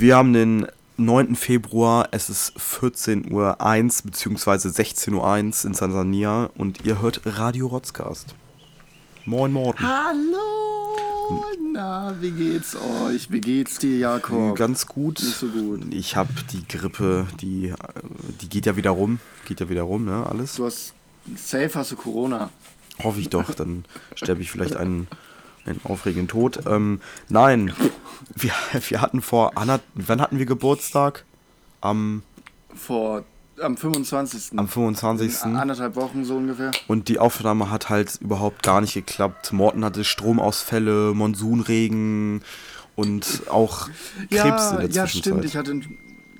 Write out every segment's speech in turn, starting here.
Wir haben den 9. Februar, es ist 14.01 Uhr bzw. 16.01 Uhr in Tansania und ihr hört Radio Rotzcast. Moin Morten. Hallo! Na, wie geht's euch? Wie geht's dir, Jakob? Ganz gut. Nicht so gut. Ich habe die Grippe, die, die geht ja wieder rum. Geht ja wieder rum, ne? Alles. Du hast, safe hast du Corona. Hoffe ich doch, dann sterbe ich vielleicht einen, einen aufregenden Tod. Ähm, nein, wir, wir hatten vor, Anna, wann hatten wir Geburtstag? Am, Vor, am 25. am 25. In anderthalb Wochen so ungefähr. Und die Aufnahme hat halt überhaupt gar nicht geklappt. Morten hatte Stromausfälle, Monsunregen und auch Krebs in der ja, Zwischenzeit. stimmt. Ich hatte,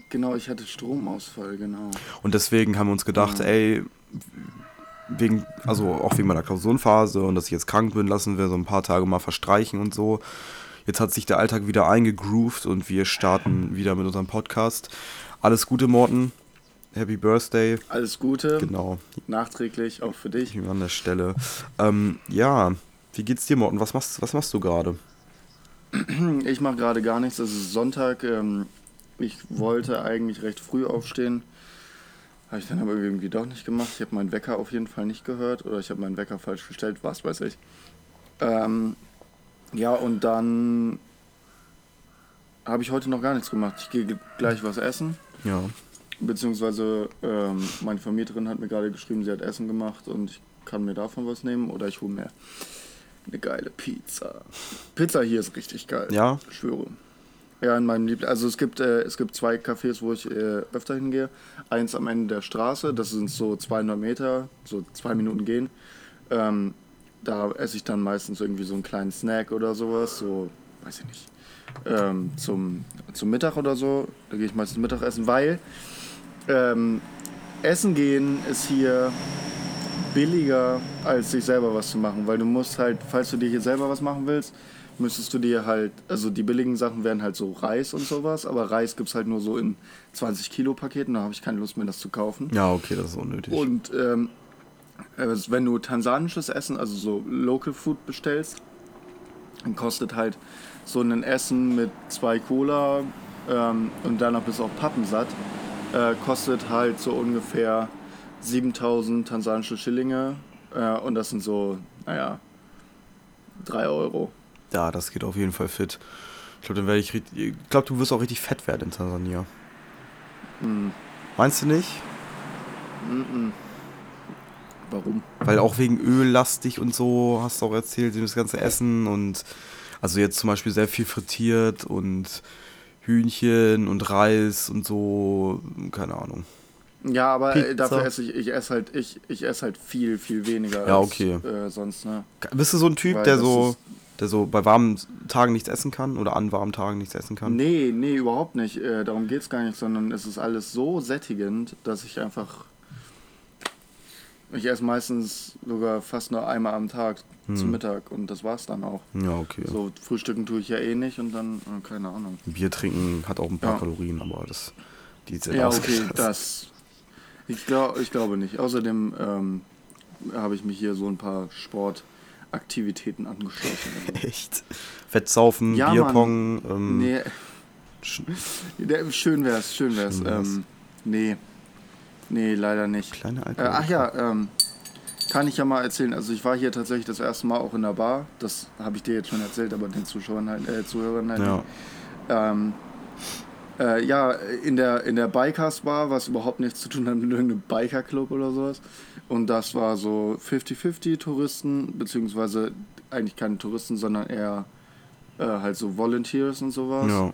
genau, ich hatte Stromausfall, genau. Und deswegen haben wir uns gedacht, ey, wegen, also auch wegen meiner Klausurenphase und dass ich jetzt krank bin, lassen wir so ein paar Tage mal verstreichen und so. Jetzt hat sich der Alltag wieder eingegroovt und wir starten wieder mit unserem Podcast. Alles Gute, Morten. Happy Birthday. Alles Gute. Genau, Nachträglich, auch für dich. an der Stelle. Ähm, ja, wie geht's dir, Morten? Was machst, was machst du gerade? Ich mache gerade gar nichts. Es ist Sonntag. Ähm, ich wollte eigentlich recht früh aufstehen. Habe ich dann aber irgendwie doch nicht gemacht. Ich habe meinen Wecker auf jeden Fall nicht gehört. Oder ich habe meinen Wecker falsch gestellt. Was weiß ich. Ähm, ja, und dann habe ich heute noch gar nichts gemacht. Ich gehe ge- gleich was essen. Ja. Beziehungsweise ähm, meine Vermieterin hat mir gerade geschrieben, sie hat Essen gemacht und ich kann mir davon was nehmen. Oder ich hole mir eine geile Pizza. Pizza hier ist richtig geil. Ja? Ich schwöre. Ja, in meinem Liebling. Also es gibt, äh, es gibt zwei Cafés, wo ich äh, öfter hingehe. Eins am Ende der Straße, das sind so 200 Meter, so zwei Minuten gehen. Ähm, da esse ich dann meistens irgendwie so einen kleinen Snack oder sowas, so, weiß ich nicht, ähm, zum, zum Mittag oder so. Da gehe ich meistens Mittagessen, weil ähm, Essen gehen ist hier billiger, als sich selber was zu machen, weil du musst halt, falls du dir hier selber was machen willst, müsstest du dir halt, also die billigen Sachen wären halt so Reis und sowas, aber Reis gibt es halt nur so in 20 Kilo Paketen, da habe ich keine Lust mehr, das zu kaufen. Ja, okay, das ist unnötig. Und ähm, also wenn du tansanisches Essen, also so Local Food bestellst, dann kostet halt so ein Essen mit zwei Cola ähm, und danach bist du auch pappensatt, äh, kostet halt so ungefähr 7000 tansanische Schillinge äh, und das sind so, naja, 3 Euro. Ja, das geht auf jeden Fall fit. Ich glaube, dann werde ich richtig. Ich glaube, du wirst auch richtig fett werden in Tansania. Hm. Meinst du nicht? Mm-mm. Warum? Weil auch wegen Öllastig und so, hast du auch erzählt, das ganze Essen und also jetzt zum Beispiel sehr viel frittiert und Hühnchen und Reis und so, keine Ahnung. Ja, aber äh, Pizza. dafür esse ich, ich esse halt, ich, ich esse halt viel, viel weniger Ja, als okay. äh, sonst, ne? Bist du so ein Typ, Weil der so, ist- der so bei warmen Tagen nichts essen kann oder an warmen Tagen nichts essen kann? Nee, nee, überhaupt nicht. Äh, darum geht's gar nicht, sondern es ist alles so sättigend, dass ich einfach. Ich esse meistens sogar fast nur einmal am Tag zum Mittag und das war's dann auch. Ja, okay. So, frühstücken tue ich ja eh nicht und dann, äh, keine Ahnung. Bier trinken hat auch ein paar Ja. Kalorien, aber das die sind Ja, okay, das. Ich, glaub, ich glaube nicht. Außerdem ähm, habe ich mich hier so ein paar Sportaktivitäten angeschlossen. Echt? Fettsaufen, Ja, Bierpong, ähm, Nee, sch- schön wär's, schön wär's. Schön wär's. Ähm, nee, nee, leider nicht. kleine Äh, Alkohol. ach ja, ähm, kann ich ja mal erzählen. Also ich war hier tatsächlich das erste Mal auch in der Bar. Das habe ich dir jetzt schon erzählt, aber den Zuschauern halt, äh, Zuhörern halt Ja. Ähm, äh, ja, in der, in der Bikers Bar, was überhaupt nichts zu tun hat mit irgendeinem Biker-Club oder sowas. Und das war so 50-50 Touristen, beziehungsweise eigentlich keine Touristen, sondern eher äh, halt so Volunteers und sowas. Ja.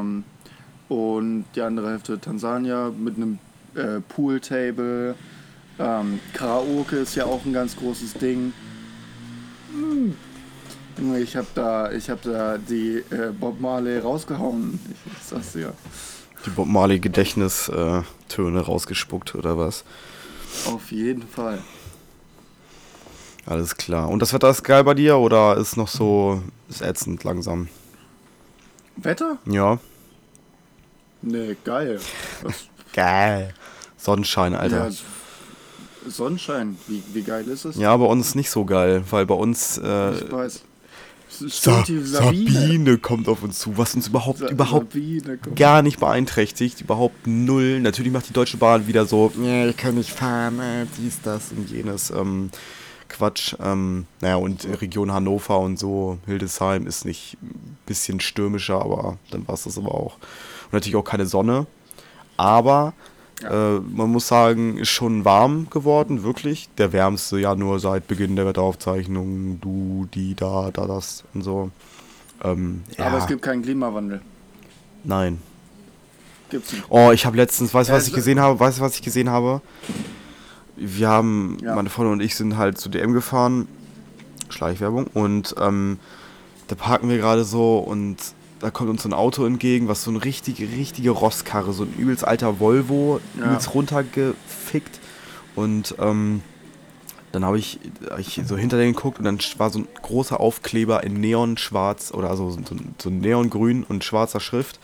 Ähm, und die andere Hälfte Tansania mit einem äh, Pooltable. Ähm, Karaoke ist ja auch ein ganz großes Ding. Hm. Ich habe da, ich hab da die äh, Bob Marley rausgehauen. Ich, sag's dir. Die Bob Marley Gedächtnistöne Töne rausgespuckt oder was? Auf jeden Fall. Alles klar. Und das Wetter ist geil bei dir oder ist noch so ist ätzend langsam? Wetter? Ja. Nee, geil. Geil. Sonnenschein, ja, Alter. S- Sonnenschein, wie, wie geil ist es? Ja, bei uns nicht so geil, weil bei uns äh, Ich weiß. Sa die Sabine. kommt auf uns zu, was uns überhaupt, Sa- überhaupt Sabine gar nicht beeinträchtigt, überhaupt null. Natürlich macht die Deutsche Bahn wieder so, ich kann nicht fahren, äh, dies, das und jenes. Ähm, Quatsch. Ähm, naja, und Region Hannover und so, Hildesheim ist nicht ein bisschen stürmischer, aber dann war es das aber auch. Und natürlich auch keine Sonne. Aber äh, man muss sagen, ist schon warm geworden, wirklich. Der wärmste Januar seit Beginn der Wetteraufzeichnung. Du, die, da, da, das und so. Ähm, ja, Aber es gibt keinen Klimawandel. nein. Gibt's nicht. Oh, ich habe letztens, weißt du, was ich es- gesehen habe? Weißt du, was ich gesehen habe? Wir haben, Ja. meine Freundin und ich sind halt zu DM gefahren, Schleichwerbung, und ähm, da parken wir gerade so und da kommt uns so ein Auto entgegen, was so eine richtige, richtige Rostkarre, so ein übelst alter Volvo, Ja. übelst runtergefickt. Und ähm, dann habe ich, hab ich so hinter den geguckt und dann war so ein großer Aufkleber in Neonschwarz oder also so, so Neongrün und schwarzer Schrift.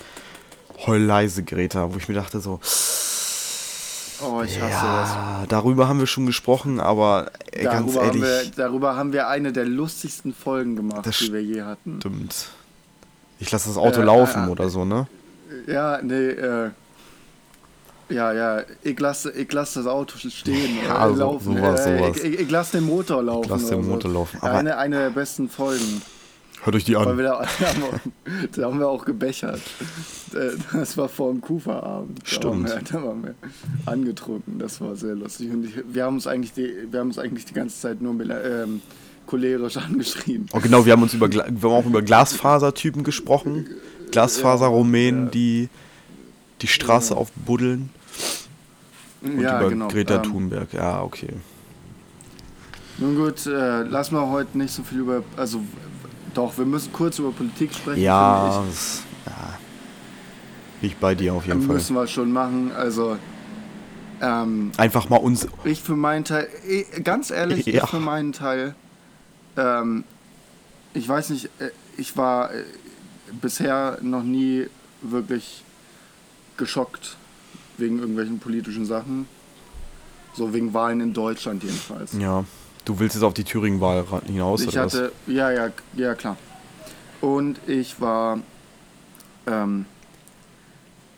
Heul leise, Greta, wo ich mir dachte so, Oh, ich hasse ja, darüber haben wir schon gesprochen, aber ey, das. ganz Darüber haben, wir, ehrlich, darüber haben wir eine der lustigsten Folgen gemacht, Das die wir je hatten. stimmt. Ich lasse das Auto Äh, laufen äh, oder so, ne? Ja, nee, äh. Ja, ja, ich lasse, ich lasse das Auto stehen, Ja, äh, also laufen. sowas, äh, sowas. Ich, ich, ich lasse den Motor laufen. lasse den oder so. Motor laufen, aber- Eine, eine der besten Folgen. Hört euch die an. da, da, haben wir, da haben wir auch gebechert. Äh, Das war vor dem Kufa-Abend. Da Stimmt. waren wir- Da waren wir angetrunken. Das war sehr lustig. Und ich, wir, haben uns eigentlich die, wir haben uns eigentlich die ganze Zeit nur ähm, cholerisch angeschrien. Oh, genau, wir haben uns über, wir haben auch über Glasfasertypen gesprochen. Glasfaser-Rumänen, Ja. die die Straße aufbuddeln. Und ja, über genau. Greta Ähm, Thunberg. Ja, okay. Nun gut, äh, lass mal heute nicht so viel über. Also, doch, wir müssen kurz über Politik sprechen. Ja, finde das, ja. Ich bei dir auf ich. jeden Fall. Müssen wir schon machen. Also, ähm, Einfach mal uns. Ich für meinen Teil, ich, ganz ehrlich, Ja. ich für meinen Teil, ähm, ich weiß nicht, äh, ich war äh, bisher noch nie wirklich geschockt wegen irgendwelchen politischen Sachen. So wegen Wahlen in Deutschland jedenfalls. Ja. Du willst jetzt auf die Thüringen-Wahl hinaus, ich oder was? hatte, ja, ja, ja, klar. Und ich war, ähm,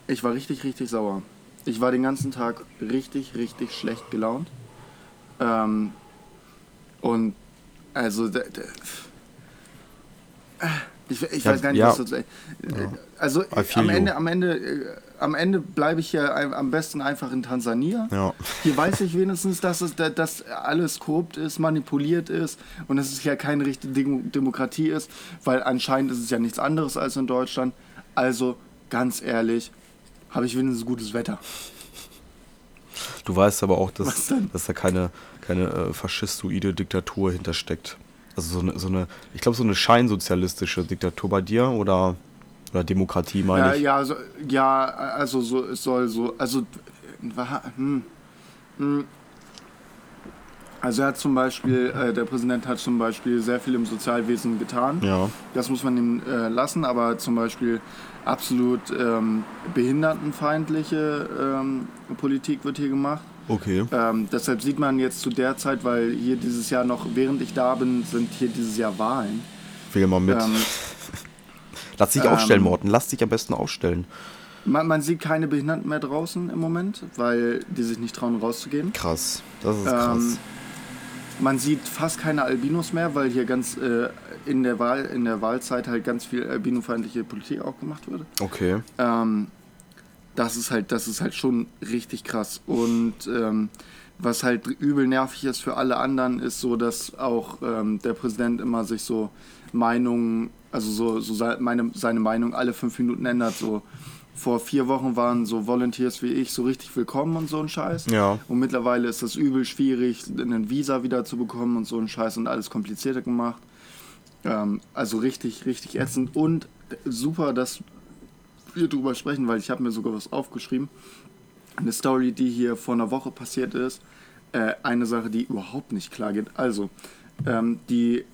ich war richtig, richtig sauer. Ich war den ganzen Tag richtig, richtig schlecht gelaunt. Ähm, und also, d- d- ich, ich Ja, weiß gar nicht, ja. was dazu. Also feel am. Ende, am Ende, äh, am Ende bleibe ich ja am besten einfach in Tansania. Ja. Hier weiß ich wenigstens, dass, es, da- dass alles korrupt ist, manipuliert ist und dass es ja keine richtige Demo Demokratie ist, weil anscheinend ist es ja nichts anderes als in Deutschland. Also, ganz ehrlich, habe ich wenigstens gutes Wetter. Du weißt aber auch, dass, dass da keine, keine äh, faschistoide Diktatur hintersteckt. Also so eine, so eine ich glaube, so eine scheinsozialistische Diktatur bei dir oder, oder Demokratie, meine Ja, ich. ja, so, ja, also so, es soll so, also, hm, hm. also er hat zum Beispiel, äh, der Präsident hat zum Beispiel sehr viel im Sozialwesen getan. Ja. Das muss man ihm äh, lassen, aber zum Beispiel absolut ähm, behindertenfeindliche ähm, Politik wird hier gemacht. Okay. Ähm, deshalb sieht man jetzt zu der Zeit, weil hier dieses Jahr noch, während ich da bin, sind hier dieses Jahr Wahlen. Wähl mal mit. Ähm, Lass dich ähm, aufstellen, Morten. Lass dich am besten aufstellen. man, man sieht keine Behinderten mehr draußen im Moment, weil die sich nicht trauen rauszugehen. Krass. Das ist Ähm, krass. Man sieht fast keine Albinos mehr, weil hier ganz äh, in, der Wahl, in der Wahlzeit halt ganz viel albinofeindliche Politik auch gemacht wurde. Okay. Ähm, das ist halt, das ist halt schon richtig krass. Und ähm, was halt übel nervig ist für alle anderen, ist so, dass auch ähm, der Präsident immer sich so Meinungen, also so, so sei- meine, seine Meinung alle fünf Minuten ändert. So vor vier Wochen waren so Volunteers wie ich so richtig willkommen und so ein Scheiß. Ja. Und mittlerweile ist das übel schwierig, einen Visa wieder zu bekommen und so ein Scheiß und alles komplizierter gemacht. Ähm, also richtig, richtig ätzend und super, dass wir drüber sprechen, weil ich habe mir sogar was aufgeschrieben. Eine Story, die hier vor einer Woche passiert ist. Äh, eine Sache, die überhaupt nicht klar geht. Also, ähm, die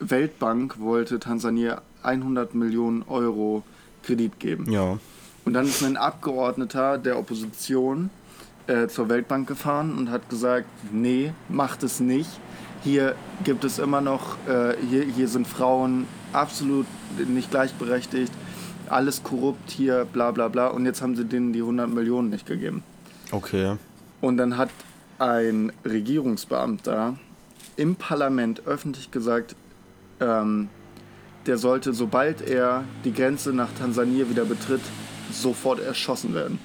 Weltbank wollte Tansania 100 Millionen Euro Kredit geben. Ja. Und dann ist ein Abgeordneter der Opposition äh, zur Weltbank gefahren und hat gesagt, nee, macht es nicht. Hier gibt es immer noch, äh, hier, hier sind Frauen absolut nicht gleichberechtigt, alles korrupt hier, bla bla bla. Und jetzt haben sie denen die 100 Millionen nicht gegeben. Okay. Und dann hat ein Regierungsbeamter im Parlament öffentlich gesagt, ähm, der sollte, sobald er die Grenze nach Tansania wieder betritt, sofort erschossen werden.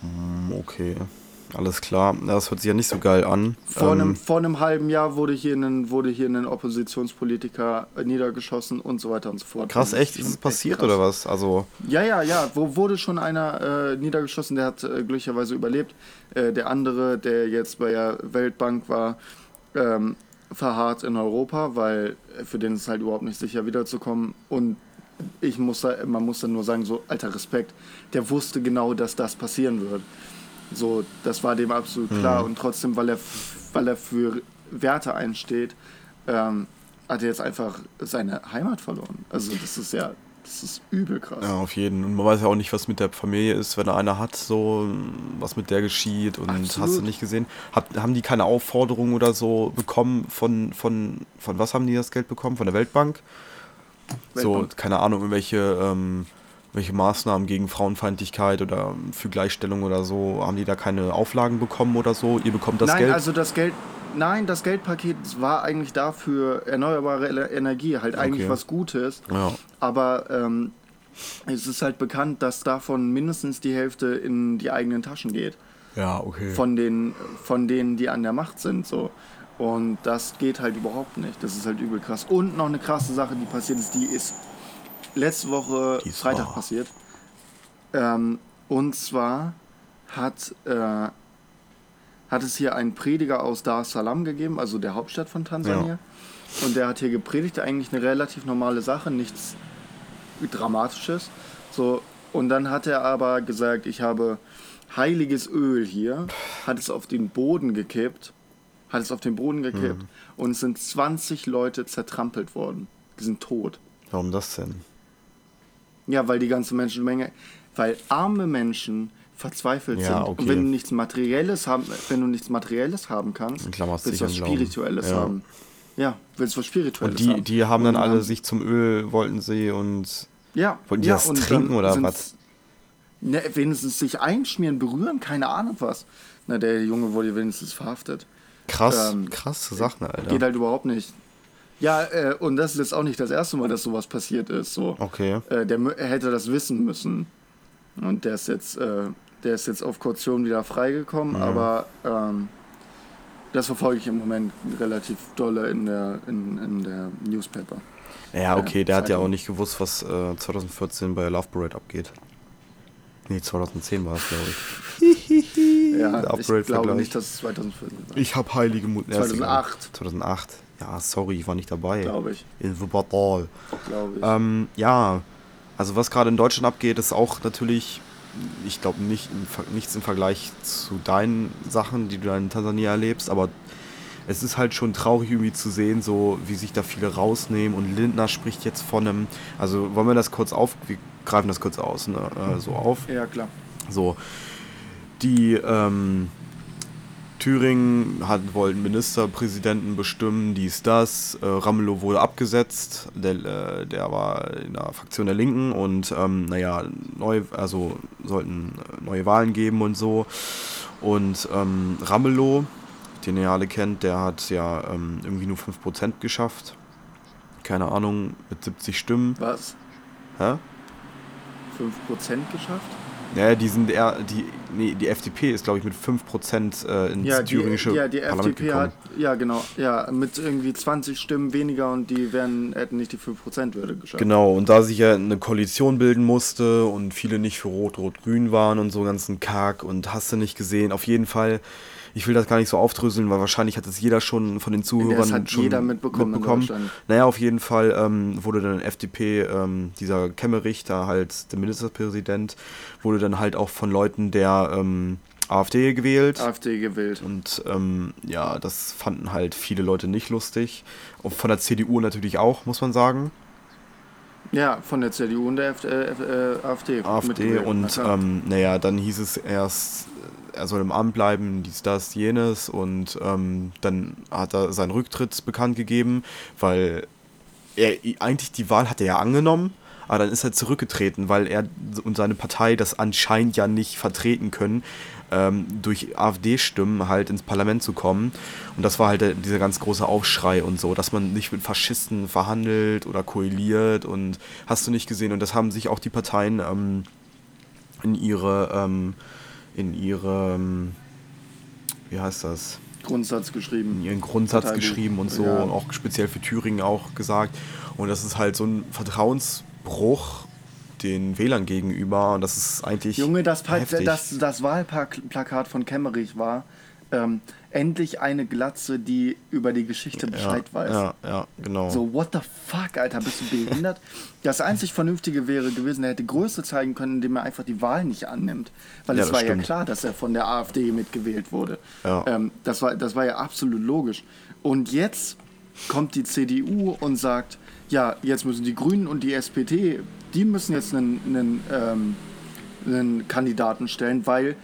Hm, okay. Alles klar, das hört sich ja nicht so geil an. Vor, ähm, einem, vor einem halben Jahr wurde hier ein, wurde hier ein Oppositionspolitiker niedergeschossen und so weiter und so fort. Krass, echt? Ist es passiert krass. oder was? Also ja, ja, ja. Wo wurde schon einer äh, niedergeschossen, der hat äh, glücklicherweise überlebt. Äh, der andere, der jetzt bei der Weltbank war, ähm, verharrt in Europa, weil für den ist es halt überhaupt nicht sicher wiederzukommen. Und ich muss da, man muss dann nur sagen, so alter Respekt, der wusste genau, dass das passieren wird. So, das war dem absolut klar. Mhm. Und trotzdem, weil er, weil er für Werte einsteht, ähm, hat er jetzt einfach seine Heimat verloren. Also das ist ja, das ist übel krass. Ja, auf jeden. Und man weiß ja auch nicht, was mit der Familie ist, wenn er eine hat, so was mit der geschieht. Und Absolut. hast du nicht gesehen? Hab, haben die keine Aufforderung oder so bekommen von, von, von was haben die das Geld bekommen? Von der Weltbank? Weltbank. So, keine Ahnung, irgendwelche ähm, welche Maßnahmen gegen Frauenfeindlichkeit oder für Gleichstellung oder so, haben die da keine Auflagen bekommen oder so? Ihr bekommt das nein, Geld? Nein, also das Geld, nein, das Geldpaket war eigentlich dafür erneuerbare Energie, halt eigentlich okay. was Gutes. Ja. Aber ähm, es ist halt bekannt, dass davon mindestens die Hälfte in die eigenen Taschen geht. Ja, okay. Von, den, von denen, die an der Macht sind, so. Und das geht halt überhaupt nicht. Das ist halt übel krass. Und noch eine krasse Sache, die passiert ist, die ist letzte Woche Dies Freitag war. passiert. Ähm, und zwar hat, äh, hat es hier einen Prediger aus Dar es Salaam gegeben, also der Hauptstadt von Tansania. Ja. Und der hat hier gepredigt, eigentlich eine relativ normale Sache, nichts Dramatisches. So, und dann hat er aber gesagt, ich habe heiliges Öl hier, hat es auf den Boden gekippt, hat es auf den Boden gekippt mhm. und es sind 20 Leute zertrampelt worden. Die sind tot. Warum das denn? Ja, weil die ganze Menschenmenge, weil arme Menschen verzweifelt ja, sind. Okay. Und wenn du nichts Materielles haben, wenn du nichts Materielles haben kannst, willst du was Spirituelles ja. haben. Ja, willst du was Spirituelles und die, haben. Die haben dann alle haben, sich zum Öl, wollten sie und ja, wollten die ja, das trinken oder was? Ne, wenigstens sich einschmieren, berühren, keine Ahnung was. Na, der Junge wurde wenigstens verhaftet. Krass, ähm, krasse Sachen, Alter. Geht halt überhaupt nicht. Ja, äh, und das ist jetzt auch nicht das erste Mal, dass sowas passiert ist. So. Okay. Äh, der hätte das wissen müssen. Und der ist jetzt, äh, der ist jetzt auf Kaution wieder freigekommen, mhm. aber ähm, das verfolge ich im Moment relativ dolle in der, in, in der Newspaper. Ja, okay, der hat ja auch nicht gewusst, was 2014 äh, bei Love Parade abgeht. Nee, 2010 war es, glaube ich. ja, ich glaube nicht, dass es 2014 war. Ich habe heilige Mut. 2008. 2008. Ja, sorry, ich war nicht dabei. Glaube ich. In Wuppertal. Glaube ich. Ähm, ja, also was gerade in Deutschland abgeht, ist auch natürlich, ich glaube, nicht, nichts im Vergleich zu deinen Sachen, die du in Tansania erlebst, aber es ist halt schon traurig irgendwie zu sehen, so wie sich da viele rausnehmen und Lindner spricht jetzt von einem, also wollen wir das kurz auf, wir greifen das kurz aus, ne, äh, so auf. Ja, klar. So, die, ähm, Thüringen hat, wollten Ministerpräsidenten bestimmen, dies, das. Äh, Ramelow wurde abgesetzt, der, äh, der war in der Fraktion der Linken und ähm, naja, neu, also sollten neue Wahlen geben und so. Und ähm, Ramelow, den ihr alle kennt, der hat ja ähm, irgendwie nur 5% geschafft. Keine Ahnung, mit 70 Stimmen. Was? Hä? 5% geschafft? Ja, die sind eher, die, nee, die FDP ist, glaube ich, mit 5% äh, ins ja, thüringische die, ja, die Parlament FDP gekommen. hat, ja genau, ja, mit irgendwie 20 Stimmen weniger und die wären, hätten nicht die 5%-Hürde geschafft. Genau, und da sich ja eine Koalition bilden musste und viele nicht für Rot-Rot-Grün waren und so ganzen Kack und hast du nicht gesehen, auf jeden Fall ich will das gar nicht so aufdröseln, weil wahrscheinlich hat es jeder schon von den Zuhörern das hat schon jeder mitbekommen. mitbekommen. Naja, auf jeden Fall ähm, wurde dann FDP, ähm, dieser Kemmerich, da halt der Ministerpräsident, wurde dann halt auch von Leuten der ähm, AfD gewählt. AfD gewählt. Und ähm, ja, das fanden halt viele Leute nicht lustig. Und von der CDU natürlich auch, muss man sagen. Ja, von der CDU und der F äh, äh, AfD. AfD und ähm, naja, dann hieß es erst, er soll im Amt bleiben, dies, das, jenes. Und ähm, dann hat er seinen Rücktritt bekannt gegeben, weil er, eigentlich die Wahl hat er ja angenommen, aber dann ist er zurückgetreten, weil er und seine Partei das anscheinend ja nicht vertreten können, ähm, durch AfD-Stimmen halt ins Parlament zu kommen. Und das war halt dieser ganz große Aufschrei und so, dass man nicht mit Faschisten verhandelt oder koaliert und hast du nicht gesehen. Und das haben sich auch die Parteien ähm, in ihre, ähm, in ihre, ähm, wie heißt das? Grundsatz geschrieben. In ihren Grundsatz geschrieben und so ja. und auch speziell für Thüringen auch gesagt. Und das ist halt so ein Vertrauensbruch den Wählern gegenüber und das ist eigentlich. Junge, das, das, das Wahlplakat von Kemmerich war, ähm, endlich eine Glatze, die über die Geschichte Bescheid ja, weiß. Ja, ja, genau. So, what the fuck, Alter, bist du behindert? das einzig Vernünftige wäre gewesen, er hätte Größe zeigen können, indem er einfach die Wahl nicht annimmt. Weil ja, es war stimmt. ja klar, dass er von der AfD mitgewählt wurde. Ja. Ähm, das, war, das war ja absolut logisch. Und jetzt kommt die CDU und sagt, ja, jetzt müssen die Grünen und die SPD, die müssen jetzt einen, einen, ähm, einen Kandidaten stellen, weil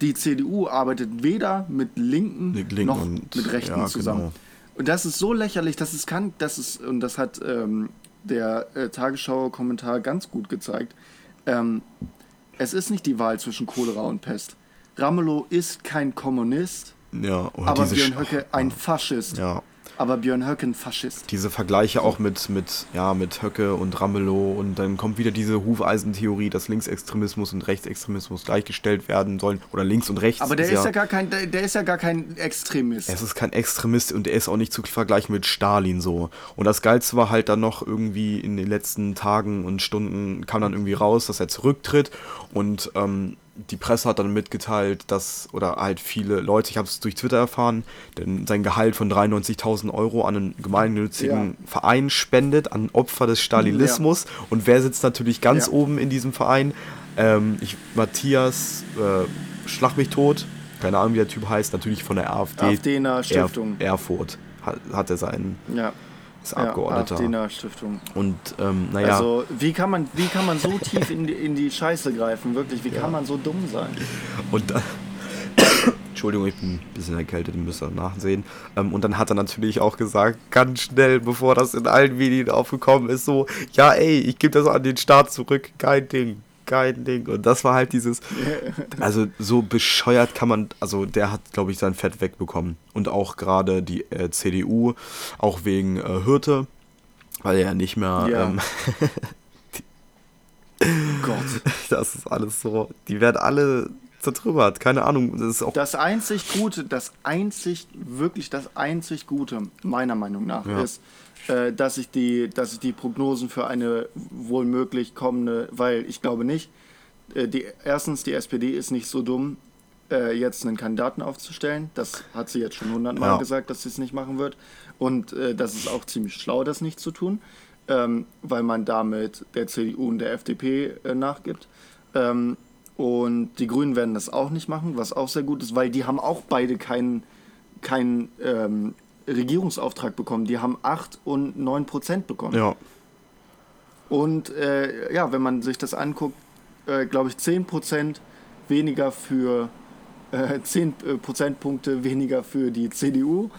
die CDU arbeitet weder mit Linken, mit Linken noch mit Rechten ja, zusammen. Genau. Und das ist so lächerlich, dass es kann, das ist, und das hat ähm, der äh, Tagesschau-Kommentar ganz gut gezeigt. Ähm, es ist nicht die Wahl zwischen Cholera und Pest. Ramelow ist kein Kommunist, ja, aber Björn Höcke ein Faschist. Ja aber Björn Höcke ein Faschist. Diese Vergleiche auch mit, mit, ja, mit Höcke und Ramelow und dann kommt wieder diese Hufeisentheorie, dass Linksextremismus und Rechtsextremismus gleichgestellt werden sollen oder links und rechts. Aber der ist, ist ja, ja, gar kein, der, der, ist ja gar kein Extremist. Es ist kein Extremist und er ist auch nicht zu vergleichen mit Stalin so. Und das Geilste war halt dann noch irgendwie in den letzten Tagen und Stunden kam dann irgendwie raus, dass er zurücktritt und ähm, die Presse hat dann mitgeteilt, dass, oder halt viele Leute, ich habe es durch Twitter erfahren, denn sein Gehalt von 93.000 Euro an einen gemeinnützigen ja. Verein spendet, an Opfer des Stalinismus. Ja. Und wer sitzt natürlich ganz ja. oben in diesem Verein? Ähm, ich, Matthias, äh, Schlag mich tot, keine Ahnung, wie der Typ heißt, natürlich von der AfD. AfD Stiftung. Erfurt hat, hat er seinen. Ja ist Abgeordneter. Ja, Stiftung. Und ähm, naja. Also wie kann man, wie kann man so tief in die, in die Scheiße greifen? Wirklich, wie ja. kann man so dumm sein? Und dann. Entschuldigung, ich bin ein bisschen erkältet, müsst ihr nachsehen. Ähm, und dann hat er natürlich auch gesagt, ganz schnell, bevor das in allen Medien aufgekommen ist, so, ja ey, ich gebe das an den Staat zurück, kein Ding kein Ding. Und das war halt dieses, also so bescheuert kann man, also der hat, glaube ich, sein Fett wegbekommen. Und auch gerade die äh, CDU, auch wegen äh, Hürte, weil er ja nicht mehr. Ja. Ähm, Gott. Das ist alles so, die werden alle zertrümmert, keine Ahnung. Das ist auch. Das einzig Gute, das einzig, wirklich das einzig Gute, meiner Meinung nach, ja. ist, äh, dass, ich die, dass ich die Prognosen für eine wohl möglich kommende, weil ich glaube nicht, äh, die, erstens, die SPD ist nicht so dumm, äh, jetzt einen Kandidaten aufzustellen. Das hat sie jetzt schon hundertmal ja. gesagt, dass sie es nicht machen wird. Und äh, das ist auch ziemlich schlau, das nicht zu tun, ähm, weil man damit der CDU und der FDP äh, nachgibt. Ähm, und die Grünen werden das auch nicht machen, was auch sehr gut ist, weil die haben auch beide keinen kein, ähm, Regierungsauftrag bekommen. Die haben 8 und 9 Prozent bekommen. Ja. Und äh, ja, wenn man sich das anguckt, äh, glaube ich, 10 Prozent weniger für äh, 10 äh, Prozentpunkte weniger für die CDU,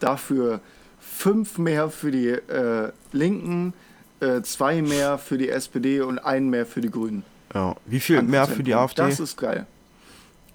dafür 5 mehr für die äh, Linken, 2 äh, mehr für die SPD und 1 mehr für die Grünen. Ja. Wie viel mehr für die AfD? Das ist geil.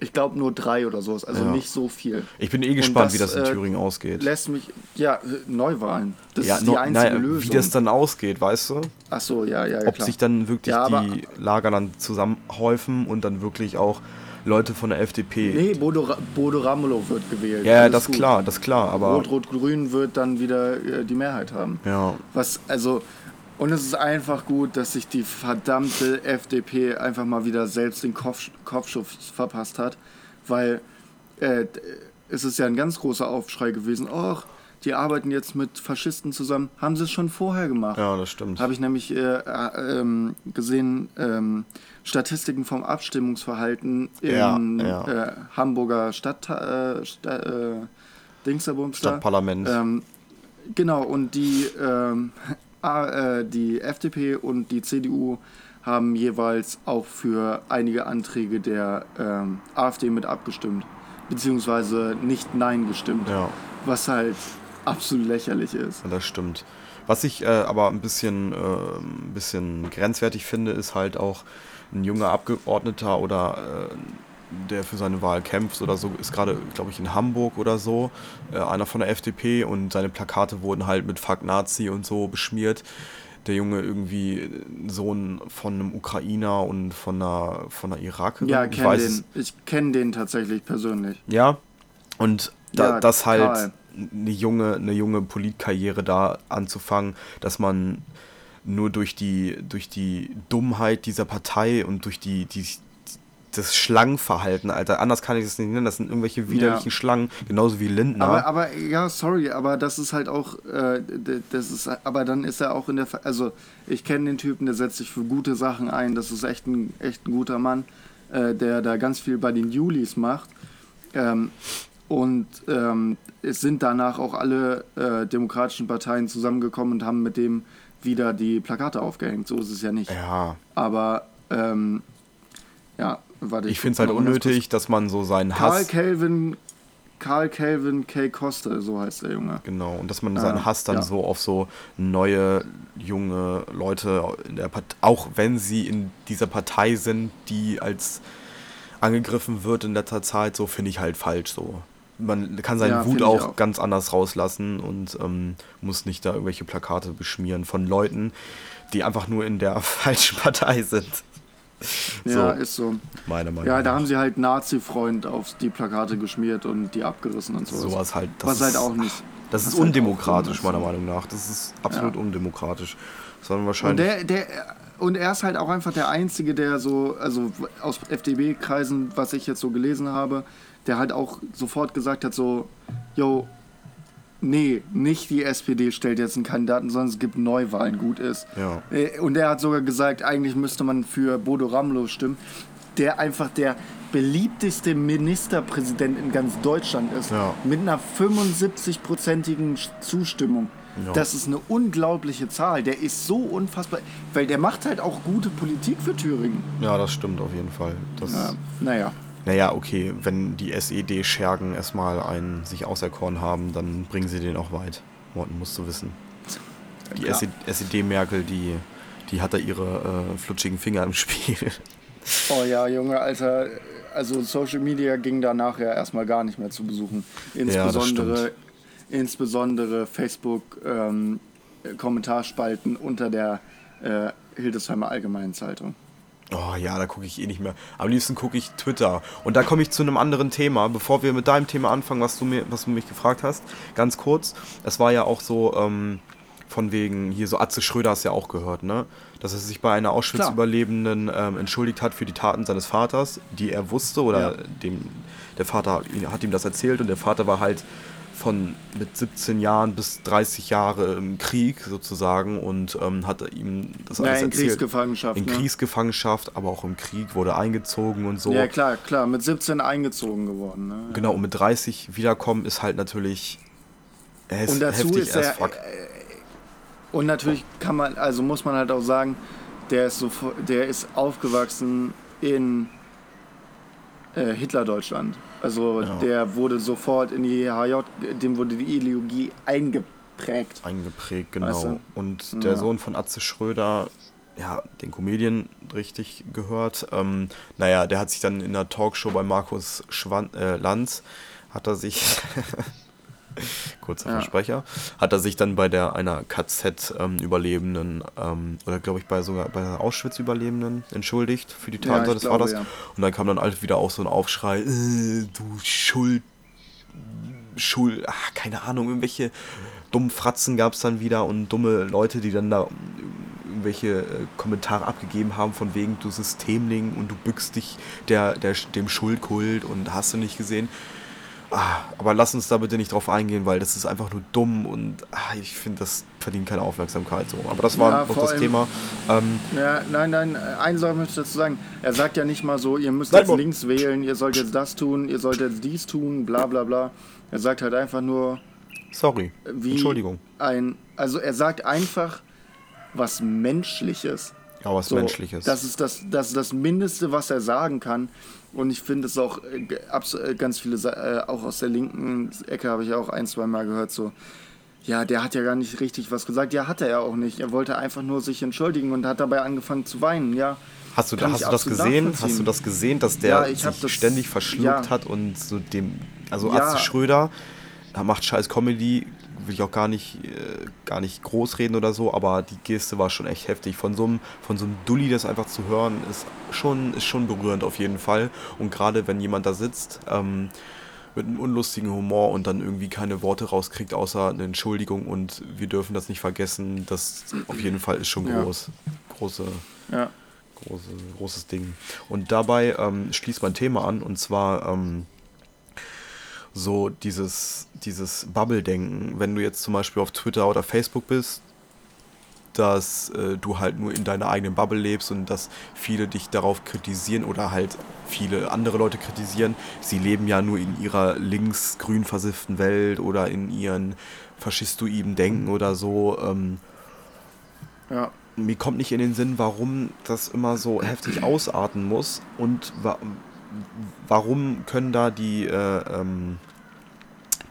Ich glaube nur drei oder so, also ja. nicht so viel. Ich bin eh gespannt, das, wie das in äh, Thüringen ausgeht. Lässt mich, ja, Neuwahlen. Das ja, ist die no, einzige naja, Lösung. Wie das dann ausgeht, weißt du? Ach so, ja, ja, ja Ob klar. sich dann wirklich ja, die Lager dann zusammenhäufen und dann wirklich auch Leute von der FDP. Nee, Bodo, Bodo Ramelow wird gewählt. Ja, das ist klar, das klar, aber. Rot-Rot-Grün wird dann wieder äh, die Mehrheit haben. Ja. Was, also, und es ist einfach gut, dass sich die verdammte FDP einfach mal wieder selbst den Kopf, Kopfschuss verpasst hat weil äh, es ist ja ein ganz großer Aufschrei gewesen. Och, die arbeiten jetzt mit Faschisten zusammen. Haben sie es schon vorher gemacht? Ja, das stimmt. Habe ich nämlich äh, äh, ähm, gesehen, ähm, Statistiken vom Abstimmungsverhalten im ja, ja. Äh, Hamburger Stadt, äh, Sta äh, Stadtparlament. Ähm, genau, und die, ähm, äh, die FDP und die CDU haben jeweils auch für einige Anträge der ähm, AfD mit abgestimmt, beziehungsweise nicht Nein gestimmt, ja. was halt absolut lächerlich ist. Das stimmt. Was ich äh, aber ein bisschen, äh, ein bisschen grenzwertig finde, ist halt auch ein junger Abgeordneter oder äh, der für seine Wahl kämpft oder so, ist gerade, glaube ich, in Hamburg oder so, äh, einer von der FDP und seine Plakate wurden halt mit Fuck Nazi und so beschmiert. Der Junge irgendwie Sohn von einem Ukrainer und von einer, von einer Irakerin. Ja, ich kenn den. Ich kenne den tatsächlich persönlich. Ja, und da, Ja, das halt eine junge, eine junge Politkarriere da anzufangen, dass man nur durch die, durch die Dummheit dieser Partei und durch die, die das Schlangenverhalten, Alter, anders kann ich das nicht nennen, das sind irgendwelche widerlichen Ja. Schlangen, genauso wie Lindner. Aber, aber ja, sorry, aber das ist halt auch, äh, das ist, aber dann ist er auch in der, also ich kenne den Typen, der setzt sich für gute Sachen ein. Das ist echt ein, echt ein guter Mann, äh, der da ganz viel bei den Julis macht. Ähm, und ähm, es sind danach auch alle äh, demokratischen Parteien zusammengekommen und haben mit dem wieder die Plakate aufgehängt. So ist es ja nicht. ja, Aber ähm, ja, warte. ich finde es halt unnötig, dass man so seinen Karl Hass, Kelvin, Karl Kelvin K. Costa, so heißt der Junge. genau, und dass man seinen Hass dann ja. so auf so neue, junge Leute in der Partei, auch wenn sie in dieser Partei sind, die als angegriffen wird in letzter Zeit, so finde ich halt falsch so. Man kann seinen Ja, Wut ich auch, auch. ganz anders rauslassen und ähm, muss nicht da irgendwelche Plakate beschmieren von Leuten, die einfach nur in der falschen Partei sind. Ja, So. ist so. Meine Meinung. Ja, da haben sie halt Nazi-Freund auf die Plakate geschmiert und die abgerissen und sowas. sowas halt. Das Was halt ist- auch nicht. Das ist was halt undemokratisch, ist. meiner Meinung nach. Das ist absolut Ja. undemokratisch. Sondern Und wahrscheinlich. der, der, und er ist halt auch einfach der Einzige, der so, also aus FDP-Kreisen, was ich jetzt so gelesen habe, der halt auch sofort gesagt hat, so, yo, nee, nicht die SPD stellt jetzt einen Kandidaten, sondern es gibt Neuwahlen, gut ist. Ja. Äh, Und er hat sogar gesagt, eigentlich müsste man für Bodo Ramlow stimmen, der einfach der beliebteste Ministerpräsident in ganz Deutschland ist, Ja. mit einer 75-prozentigen Zustimmung. Ja. Das ist eine unglaubliche Zahl. Der ist so unfassbar, weil der macht halt auch gute Politik für Thüringen. ja, das stimmt auf jeden Fall. Das, Ja, naja. Naja, okay, wenn die SED-Schergen erstmal einen sich auserkoren haben, dann bringen sie den auch weit. Morten musst du wissen. Die klar. SED-Merkel, die, die hat da ihre äh, flutschigen Finger im Spiel. Oh ja, Junge, Alter. Also Social Media ging danach ja erstmal gar nicht mehr zu besuchen. Insbesondere, stimmt. insbesondere Facebook ähm, Kommentarspalten unter der äh, Hildesheimer Allgemeinen Zeitung. Oh ja, da gucke ich eh nicht mehr. Am liebsten gucke ich Twitter. Und da komme ich zu einem anderen Thema, bevor wir mit deinem Thema anfangen, was du, mir, was du mich gefragt hast. Ganz kurz. Es war ja auch so, ähm, von wegen, hier so Atze Schröder hast du ja auch gehört, ne? Dass er sich bei einer Auschwitz-Überlebenden ähm, entschuldigt hat für die Taten seines Vaters, die er wusste oder Ja. dem der Vater hat ihm das erzählt und der Vater war halt von mit 17 Jahren bis 30 Jahre im Krieg sozusagen und ähm, hat ihm das Ja, alles in erzählt. Kriegsgefangenschaft. In ne? Kriegsgefangenschaft, aber auch im Krieg wurde eingezogen und so. Ja, klar, klar. Mit 17 eingezogen geworden. Ne? Genau, und mit 30 wiederkommen ist halt natürlich ist Und dazu heftig ist er, fuck. Und natürlich kann man, also muss man halt auch sagen, der ist, so, der ist aufgewachsen in äh, Hitler-Deutschland. Also Ja. der wurde sofort in die HJ, dem wurde die Ideologie eingeprägt. eingeprägt, genau. Weißt du? Und der Ja. Sohn von Atze Schröder, ja, den Comedian richtig gehört. Ähm, naja, der hat sich dann in der Talkshow bei Markus Schwan äh, Lanz, hat er sich, kurzer Ja. Versprecher, hat er sich dann bei der einer KZ-Überlebenden, ähm, oder glaube ich bei sogar bei der Auschwitz-Überlebenden entschuldigt für die Ja, Taten ich seines glaube, Vaters. ja. Und dann kam dann halt wieder auch so ein Aufschrei, äh, du Schuld, Schuld, ach, keine Ahnung, irgendwelche dummen Fratzen gab es dann wieder und dumme Leute, die dann da irgendwelche äh, Kommentare abgegeben haben von wegen du Systemling und du bückst dich der, der, dem Schuldkult und hast du nicht gesehen. Ah, aber lass uns da bitte nicht drauf eingehen, weil das ist einfach nur dumm und ah, ich finde, das verdient keine Aufmerksamkeit so. Aber das war Ja, noch das Thema. Ähm, Ja, nein, nein, eine Sache möchte ich dazu sagen. Er sagt ja nicht mal so, ihr müsst Nein, jetzt links wählen, ihr sollt jetzt das tun, ihr sollt jetzt dies tun, bla bla bla. Er sagt halt einfach nur, sorry, wie Entschuldigung. ein, also er sagt einfach was Menschliches. Ja, was So, Menschliches. Das ist das, das ist das Mindeste, was er sagen kann. Und ich finde es auch äh, äh, ganz viele, äh, auch aus der linken Ecke habe ich auch ein, zwei Mal gehört, so, Ja, der hat ja gar nicht richtig was gesagt. Ja, hat er ja auch nicht. Er wollte einfach nur sich entschuldigen und hat dabei angefangen zu weinen. Ja. Hast du, hast du das gesehen? Hast du das gesehen, dass der ja, sich ständig verschluckt ja. hat und so dem, also ja. Atze Schröder macht scheiß Comedy, will ich auch gar nicht, äh, gar nicht groß reden oder so, aber die Geste war schon echt heftig. Von so einem, von so einem Dulli das einfach zu hören, ist schon, ist schon berührend auf jeden Fall. Und gerade wenn jemand da sitzt, ähm, mit einem unlustigen Humor und dann irgendwie keine Worte rauskriegt, außer eine Entschuldigung und wir dürfen das nicht vergessen, das auf jeden Fall ist schon groß. Ja. Große, ja. große, großes Ding. Und dabei ähm, schließt mein Thema an und zwar ähm, so dieses, dieses Bubble-Denken. Wenn du jetzt zum Beispiel auf Twitter oder Facebook bist, dass äh, du halt nur in deiner eigenen Bubble lebst und dass viele dich darauf kritisieren oder halt viele andere Leute kritisieren. Sie leben ja nur in ihrer links-grün versifften Welt oder in ihren faschistoiden Denken oder so. Ähm, ja. Mir kommt nicht in den Sinn, warum das immer so heftig ausarten muss und wa warum können da die, äh, ähm,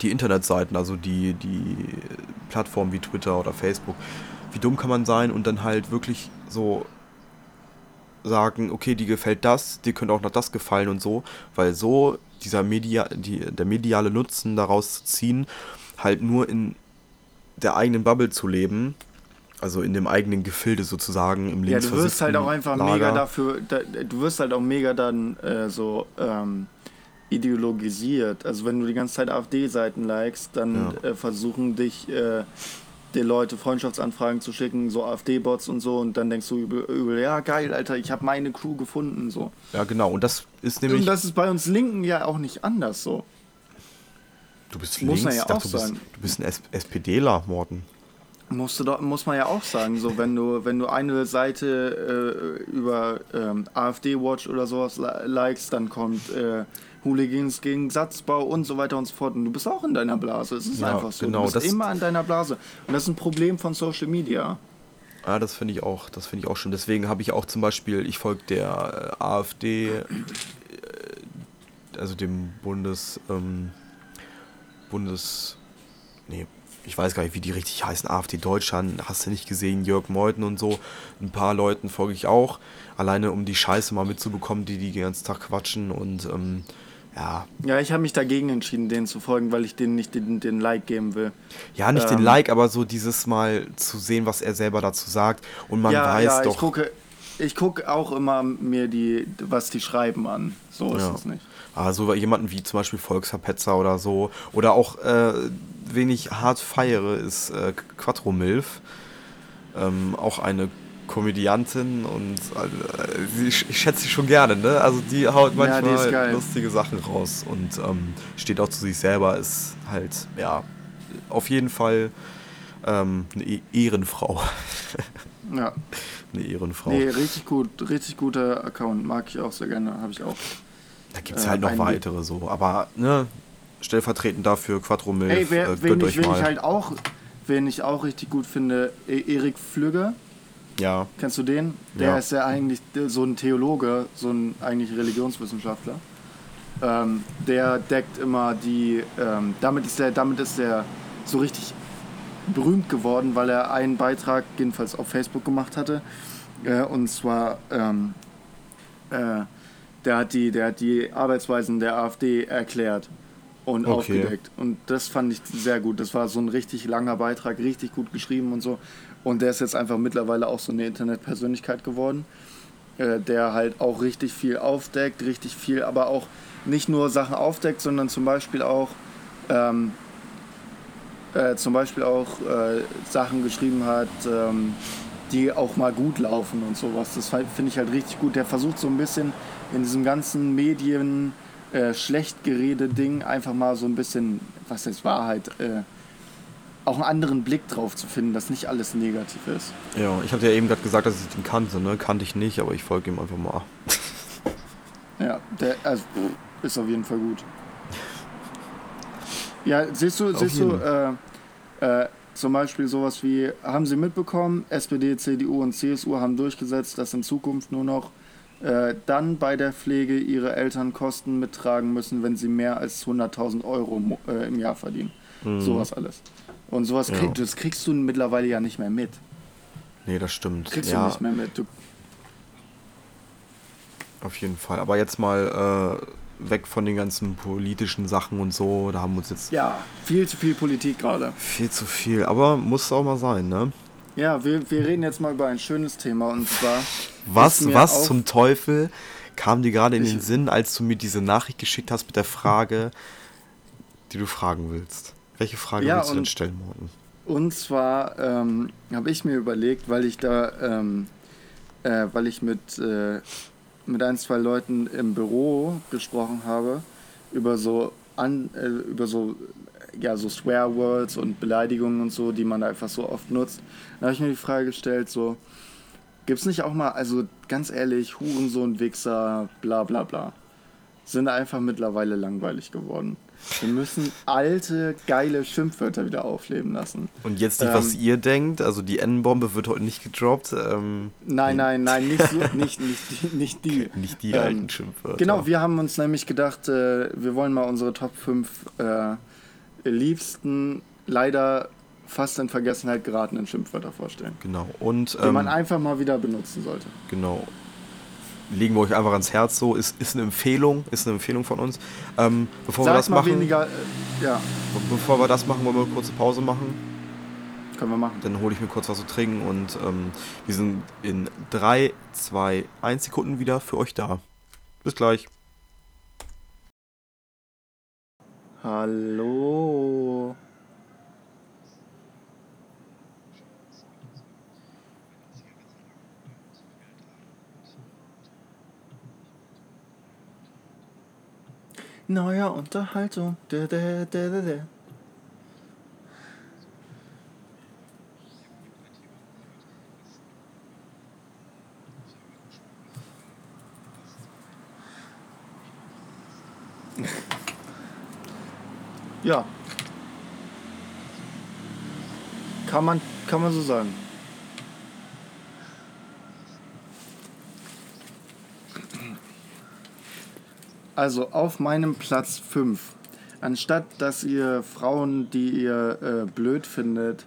die Internetseiten, also die, die Plattformen wie Twitter oder Facebook, wie dumm kann man sein und dann halt wirklich so sagen, okay, die gefällt das, dir könnte auch noch das gefallen und so, weil so dieser Media, die, der mediale Nutzen daraus zu ziehen, halt nur in der eigenen Bubble zu leben, also in dem eigenen Gefilde sozusagen im Leben. Ja, du wirst halt auch einfach Lager. mega dafür, da, du wirst halt auch mega dann äh, so ähm, ideologisiert. Also wenn du die ganze Zeit AfD-Seiten likest, dann ja. äh, versuchen dich äh, die Leute Freundschaftsanfragen zu schicken, so AfD-Bots und so, und dann denkst du übel, übel ja geil, Alter, ich habe meine Crew gefunden, so. Ja, genau, und das ist nämlich... Und das ist bei uns Linken ja auch nicht anders, so. Du bist Muss links? Ja auch dachte, du, bist, du bist ein SPDler, Morten. Musst du doch, muss man ja auch sagen, so wenn du, wenn du eine Seite äh, über ähm, AfD-Watch oder sowas likest, dann kommt äh, Hooligans gegen Satzbau und so weiter und so fort. Und du bist auch in deiner Blase. Es ist ja, einfach so. Genau, du bist immer in deiner Blase. Und das ist ein Problem von Social Media. Ja, das finde ich auch, das finde ich auch schon. Deswegen habe ich auch zum Beispiel, ich folge der äh, AfD, äh, also dem Bundes, ähm, Bundes, nee, ich weiß gar nicht, wie die richtig heißen, AfD Deutschland, hast du nicht gesehen, Jörg Meuthen und so. Ein paar Leuten folge ich auch, alleine um die Scheiße mal mitzubekommen, die die den ganzen Tag quatschen und ähm, ja. Ja, ich habe mich dagegen entschieden, denen zu folgen, weil ich denen nicht den, den Like geben will. Ja, nicht ähm, den Like, aber so dieses Mal zu sehen, was er selber dazu sagt. Und man ja, weiß ja, doch. Ich gucke, ich gucke auch immer mir die, was die schreiben an. So ist ja. es nicht. Also jemanden wie zum Beispiel Volksverpetzer oder so. Oder auch, äh, wen ich hart feiere, ist äh, Quattro Milf. Ähm, auch eine Komödiantin und äh, ich, ich schätze sie schon gerne, ne? Also die haut manchmal ja, die lustige Sachen raus und ähm, steht auch zu sich selber, ist halt, ja, auf jeden Fall ähm, eine e Ehrenfrau. ja. Eine Ehrenfrau. Nee, richtig gut, richtig guter Account, mag ich auch sehr gerne, habe ich auch. Da gibt es äh, halt noch weitere so, aber ne, stellvertretend dafür Quattro Milf, Ey, wer, äh, wen, ich, wen ich halt auch, wen ich auch richtig gut finde, e Erik Flügge. Ja. Kennst du den? Der ja. ist ja eigentlich so ein Theologe, so ein eigentlich Religionswissenschaftler. Ähm, der deckt immer die, ähm, damit ist der, damit ist der so richtig berühmt geworden, weil er einen Beitrag jedenfalls auf Facebook gemacht hatte. Äh, und zwar, ähm, äh, der hat die, der hat die Arbeitsweisen der AfD erklärt und okay. aufgedeckt. Und das fand ich sehr gut. Das war so ein richtig langer Beitrag, richtig gut geschrieben und so. Und der ist jetzt einfach mittlerweile auch so eine Internetpersönlichkeit geworden, äh, der halt auch richtig viel aufdeckt, richtig viel, aber auch nicht nur Sachen aufdeckt, sondern zum Beispiel auch ähm, äh, zum Beispiel auch äh, Sachen geschrieben hat, ähm, die auch mal gut laufen und sowas. Das finde ich halt richtig gut. Der versucht so ein bisschen in diesem ganzen Medien äh, schlecht gerede Ding einfach mal so ein bisschen, was heißt Wahrheit, äh, auch einen anderen Blick drauf zu finden, dass nicht alles negativ ist. Ja, ich habe ja eben gerade gesagt, dass ich den kannte, ne? Kannte ich nicht, aber ich folge ihm einfach mal. ja, der also, ist auf jeden Fall gut. Ja, siehst du, siehst du, äh, äh, zum Beispiel sowas wie, haben Sie mitbekommen, SPD, CDU und CSU haben durchgesetzt, dass in Zukunft nur noch äh, dann bei der Pflege ihre Eltern Kosten mittragen müssen, wenn sie mehr als 100.000 Euro äh, im Jahr verdienen. Mhm. Sowas alles. Und sowas Ja. krieg, das kriegst du mittlerweile ja nicht mehr mit. Nee, das stimmt. Kriegst ja, du nicht mehr mit. Du, auf jeden Fall. Aber jetzt mal äh, weg von den ganzen politischen Sachen und so. Da haben wir uns jetzt ja, viel zu viel Politik gerade. viel zu viel. Aber muss auch mal sein, ne? Ja, wir, wir reden jetzt mal über ein schönes Thema und zwar. Was, was zum Teufel kam dir gerade in den Sinn, als du mir diese Nachricht geschickt hast mit der Frage, die du fragen willst? Welche Frage Ja, willst du denn stellen, Morten? Und zwar ähm, habe ich mir überlegt, weil ich da, ähm, äh, weil ich mit, äh, mit ein, zwei Leuten im Büro gesprochen habe, über so, an, äh, über so, ja, so Swear Words und Beleidigungen und so, die man einfach so oft nutzt. Da habe ich mir die Frage gestellt, so, es nicht auch mal, also ganz ehrlich, Hurensohn, Wichser, bla bla bla, sind einfach mittlerweile langweilig geworden. Wir müssen alte, geile Schimpfwörter wieder aufleben lassen. Und jetzt nicht, Ähm, was ihr denkt, also die N-Bombe wird heute nicht gedroppt. Ähm, Nein, nein, nein, nicht, so, nicht, nicht, die- nicht die. nicht die Ähm, alten Schimpfwörter. Genau, wir haben uns nämlich gedacht, äh, wir wollen mal unsere Top 5 äh, liebsten, leider fast in Vergessenheit geratenen Schimpfwörter vorstellen. Genau. Und Die man ähm, einfach mal wieder benutzen sollte. genau. Legen wir euch einfach ans Herz so. Ist, ist eine Empfehlung, ist eine Empfehlung von uns. Ähm, bevor wir Sag das mal machen, weniger, äh, ja, bevor wir das machen, wollen wir eine kurze Pause machen. können wir machen. Dann hole ich mir kurz was zu trinken und ähm, wir sind in 3, 2, 1 Sekunden wieder für euch da. Bis gleich. Hallo. Neue Unterhaltung. Da, da, da, da, da. Ja. Kann man, kann man so sagen. Also auf meinem Platz 5. Anstatt dass ihr Frauen, die ihr äh, blöd findet,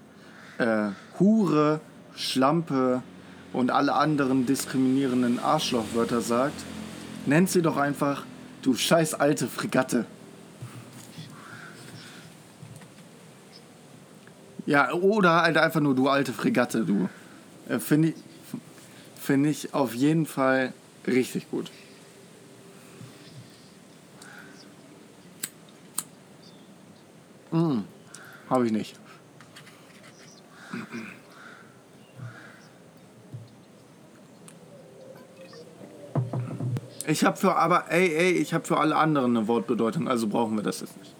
äh, Hure, Schlampe und alle anderen diskriminierenden Arschlochwörter sagt, nennt sie doch einfach du scheiß alte Fregatte. Ja, oder halt einfach nur du alte Fregatte, du. Äh, Finde ich, find ich auf jeden Fall richtig gut. Mm, Habe ich nicht. Ich habe für aber ey ey, ich habe für alle anderen eine Wortbedeutung, also brauchen wir das jetzt nicht.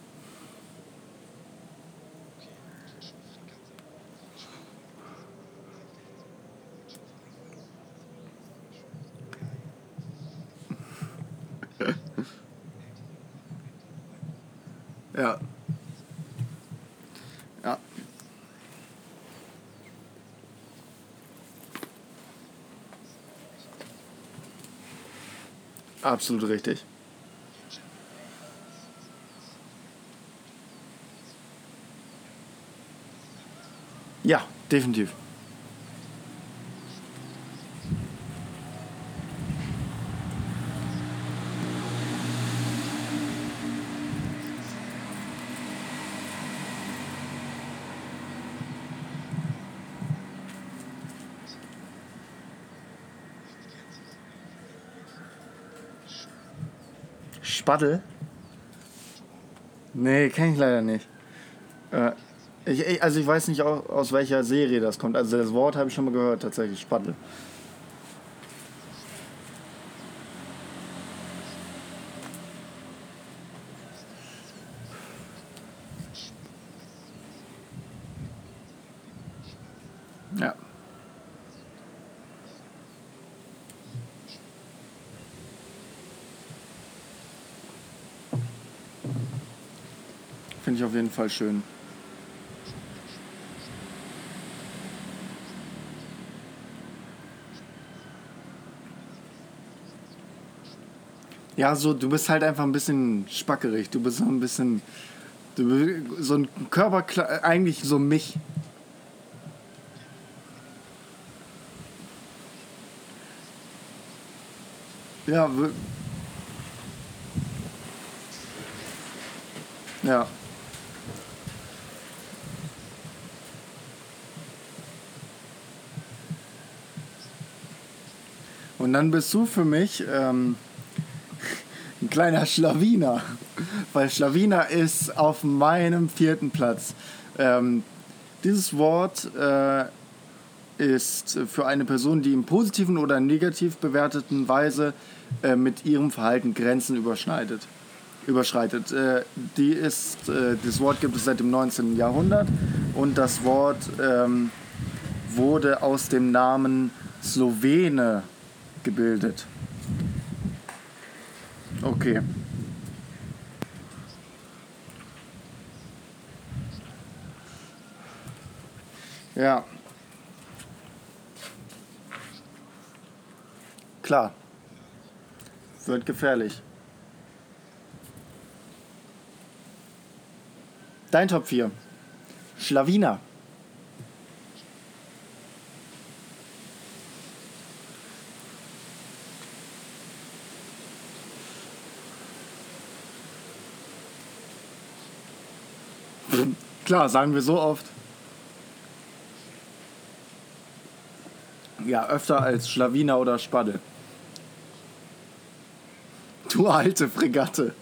Ja. Absolut richtig. Ja, definitiv. Spaddel? Nee, kenne ich leider nicht. Äh, ich, also ich weiß nicht, au- aus welcher Serie das kommt. Also das Wort habe ich schon mal gehört, tatsächlich, Spaddel. Ja. Finde ich auf jeden Fall schön. Ja, so, du bist halt einfach ein bisschen spackerig. Du bist so ein bisschen, Du, so ein Körper, eigentlich so mich. Ja, ja. Und dann bist du für mich ähm, ein kleiner Schlawiner. Weil Schlawiner ist auf meinem vierten Platz. Ähm, dieses Wort äh, ist für eine Person, die im positiven oder negativ bewerteten Weise äh, mit ihrem Verhalten Grenzen überschneidet. Überschreitet. Äh, die ist, äh, das Wort gibt es seit dem 19. Jahrhundert und das Wort ähm, wurde aus dem Namen Slowene gebildet. Okay. Ja. Klar. Wird gefährlich. Dein Top 4. Schlawiner. Klar, sagen wir so oft. Ja, öfter als Schlawiner oder Spadde. Du alte Fregatte.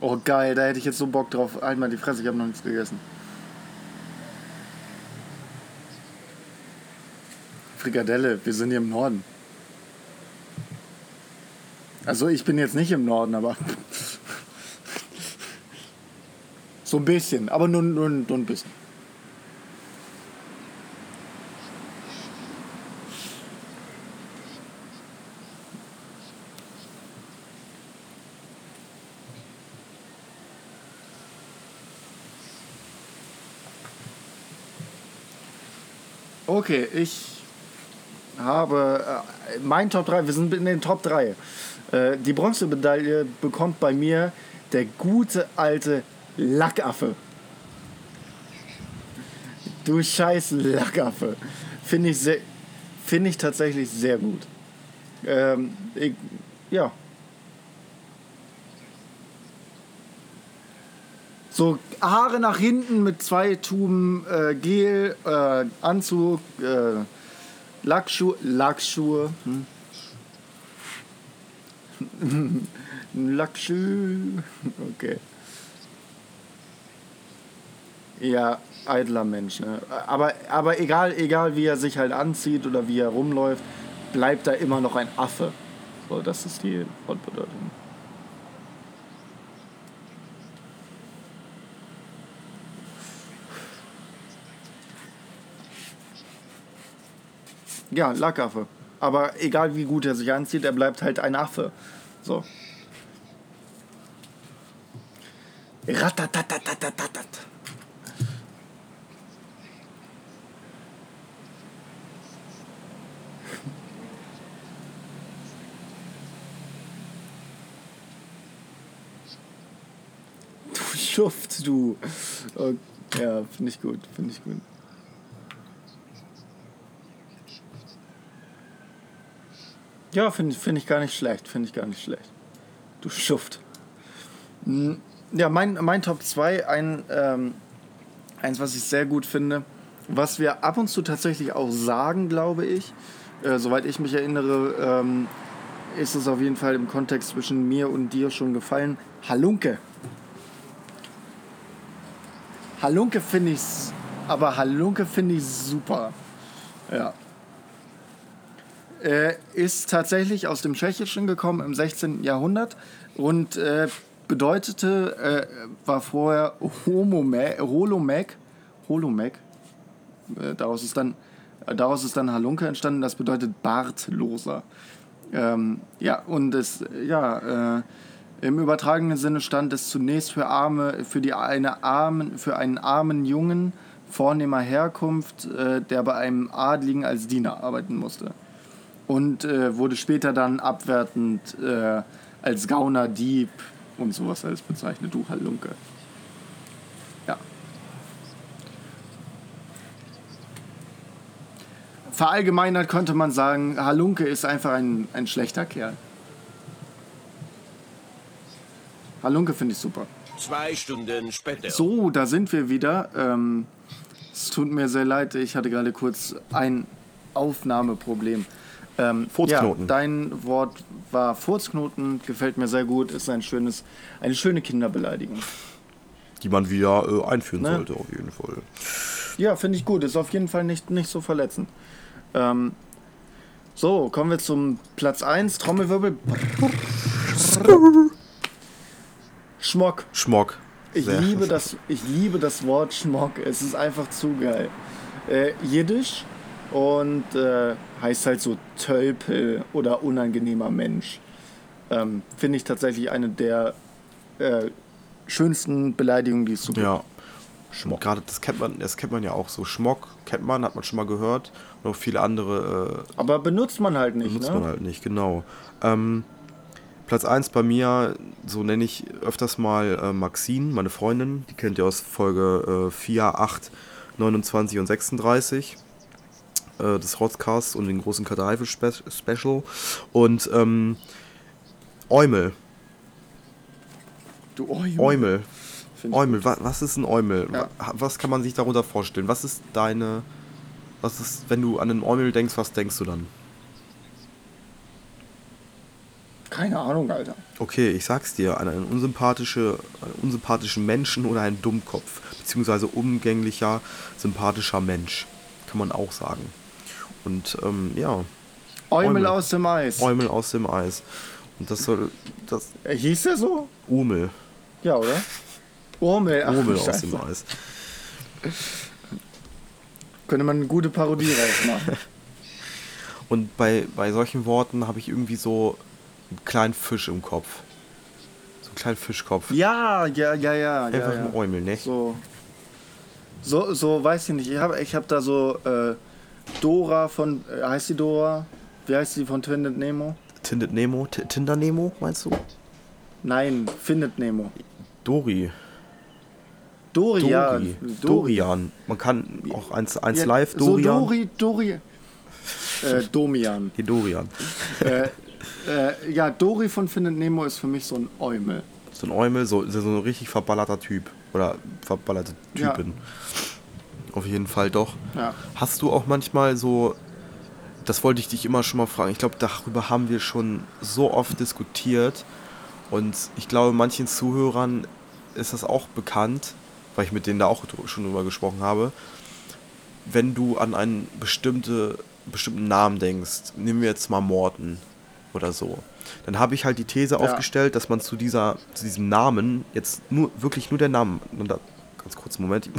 oh geil, da hätte ich jetzt so Bock drauf. Einmal die Fresse, ich habe noch nichts gegessen. Frikadelle, wir sind hier im Norden. Also ich bin jetzt nicht im Norden, aber so ein bisschen, aber nur, nur, nur ein bisschen. Okay, ich habe äh, mein Top 3, wir sind in den Top 3. Äh, die Bronzemedaille bekommt bei mir der gute alte Lackaffe. Du scheiß Lackaffe. Finde ich, find ich tatsächlich sehr gut. Ähm, ich, ja. So Haare nach hinten mit zwei Tuben äh, Gel, äh, Anzug, äh, Lackschuhe, Lackschuhe. Hm? Lackschuh. Okay. Ja, eitler Mensch. Ne? Aber, aber egal, egal wie er sich halt anzieht oder wie er rumläuft, bleibt er immer noch ein Affe. So, das ist die Wortbedeutung. Ja, Lackaffe. Aber egal wie gut er sich anzieht, er bleibt halt ein Affe. So. Ratatatatatat. Du Schuft, du. Oh, ja, finde ich gut, finde ich gut. Ja, finde find ich gar nicht schlecht. Finde ich gar nicht schlecht. Du Schuft. Hm, ja, mein, mein Top 2, ein, ähm, eins, was ich sehr gut finde, was wir ab und zu tatsächlich auch sagen, glaube ich. Äh, soweit ich mich erinnere, ähm, ist es auf jeden Fall im Kontext zwischen mir und dir schon gefallen. Halunke. Halunke finde ich, aber Halunke finde ich super. Ja äh, ist tatsächlich aus dem Tschechischen gekommen im 16. Jahrhundert und äh, bedeutete, äh, war vorher Holomek, Holomek, äh, daraus ist dann daraus ist dann Halunke entstanden, das bedeutet Bartloser. Ähm, ja, und es, ja, äh, im übertragenen Sinne stand es zunächst für Arme, für die eine armen, für einen armen Jungen vornehmer Herkunft, äh, der bei einem Adligen als Diener arbeiten musste. Und äh, wurde später dann abwertend äh, als Gauner, Dieb und sowas alles bezeichnet. Du Halunke. Ja. Verallgemeinert könnte man sagen, Halunke ist einfach ein, ein schlechter Kerl. Halunke finde ich super. Zwei Stunden später. So, da sind wir wieder. Ähm, es tut mir sehr leid, ich hatte gerade kurz ein Aufnahmeproblem. Ähm, Furzknoten. Ja, dein Wort war Furzknoten, gefällt mir sehr gut, ist ein schönes, eine schöne Kinderbeleidigung. Die man wieder äh, einführen Ne? sollte, auf jeden Fall. Ja, finde ich gut, ist auf jeden Fall nicht, nicht so verletzend. Ähm, so, kommen wir zum Platz 1, Trommelwirbel. Schmock. Schmock. Ich Sehr. liebe, das, ich liebe das Wort Schmock. Es ist einfach zu geil. Äh, Jiddisch und äh, heißt halt so Tölpel oder unangenehmer Mensch. Ähm, Finde ich tatsächlich eine der äh, schönsten Beleidigungen, die es so gibt. Ja. Schmock. Gerade das kennt man, das kennt man ja auch so. Schmock kennt man, hat man schon mal gehört. Und auch viele andere äh, Aber benutzt man halt nicht, Nutzt ne? man halt nicht, genau. Ähm, Platz 1 bei mir, so nenne ich öfters mal äh, Maxine, meine Freundin. Die kennt ihr aus Folge äh, 4, 8, 29 und 36 äh, des Rotzcasts und den großen Karteifel-Special. Und ähm, Eumel. Du Eumel. Eumel. Eumel, wa was ist ein Eumel? Ja. Wa- Was kann man sich darunter vorstellen? Was ist deine. Was ist, wenn du an einen Eumel denkst, was denkst du dann? Keine Ahnung, Alter. Okay, ich sag's dir, an einen, unsympathische, einen unsympathischen Menschen oder einen Dummkopf, beziehungsweise umgänglicher, sympathischer Mensch, kann man auch sagen. Und ähm, ja, Eumel, aus dem Eis. Eumel aus dem Eis. Und das soll, das, Äh, Hieß der so? Umel, Ja, oder? Urmel. Ach, Umel aus dem Eis. Könnte man eine gute Parodie rausmachen. Und bei, bei solchen Worten habe ich irgendwie so einen kleinen Fisch im Kopf. So einen kleinen Fischkopf. ja, ja, ja, ja. Einfach ja, ja. ein Eumel, ne? So, so, so weiß ich nicht. Ich habe ich hab da so äh, Dora von, äh, heißt die Dora? Wie heißt die von Findet Nemo? Tindet Nemo, T Tinder Nemo, meinst du? Nein, Findet Nemo. Dori. Dori, Dori. ja. Dorian. Man kann auch eins, eins Ja, live, So Dorian. Dori, Dori. Äh, Domian. Die Dorian. äh, äh, ja, Dori von Findet Nemo ist für mich so ein Eumel. So ein Eumel, so, so ein richtig verballerter Typ. Oder verballerte Ja. Auf jeden Fall doch. Ja. Hast du auch manchmal so, das wollte ich dich immer schon mal fragen, ich glaube, darüber haben wir schon so oft diskutiert und ich glaube, manchen Zuhörern ist das auch bekannt, weil ich mit denen da auch schon drüber gesprochen habe. Wenn du an einen bestimmte, bestimmten Namen denkst, nehmen wir jetzt mal Morten oder so, dann habe ich halt die These Ja. aufgestellt, dass man zu, dieser, zu diesem Namen jetzt nur wirklich nur der da, ganz kurz einen Moment,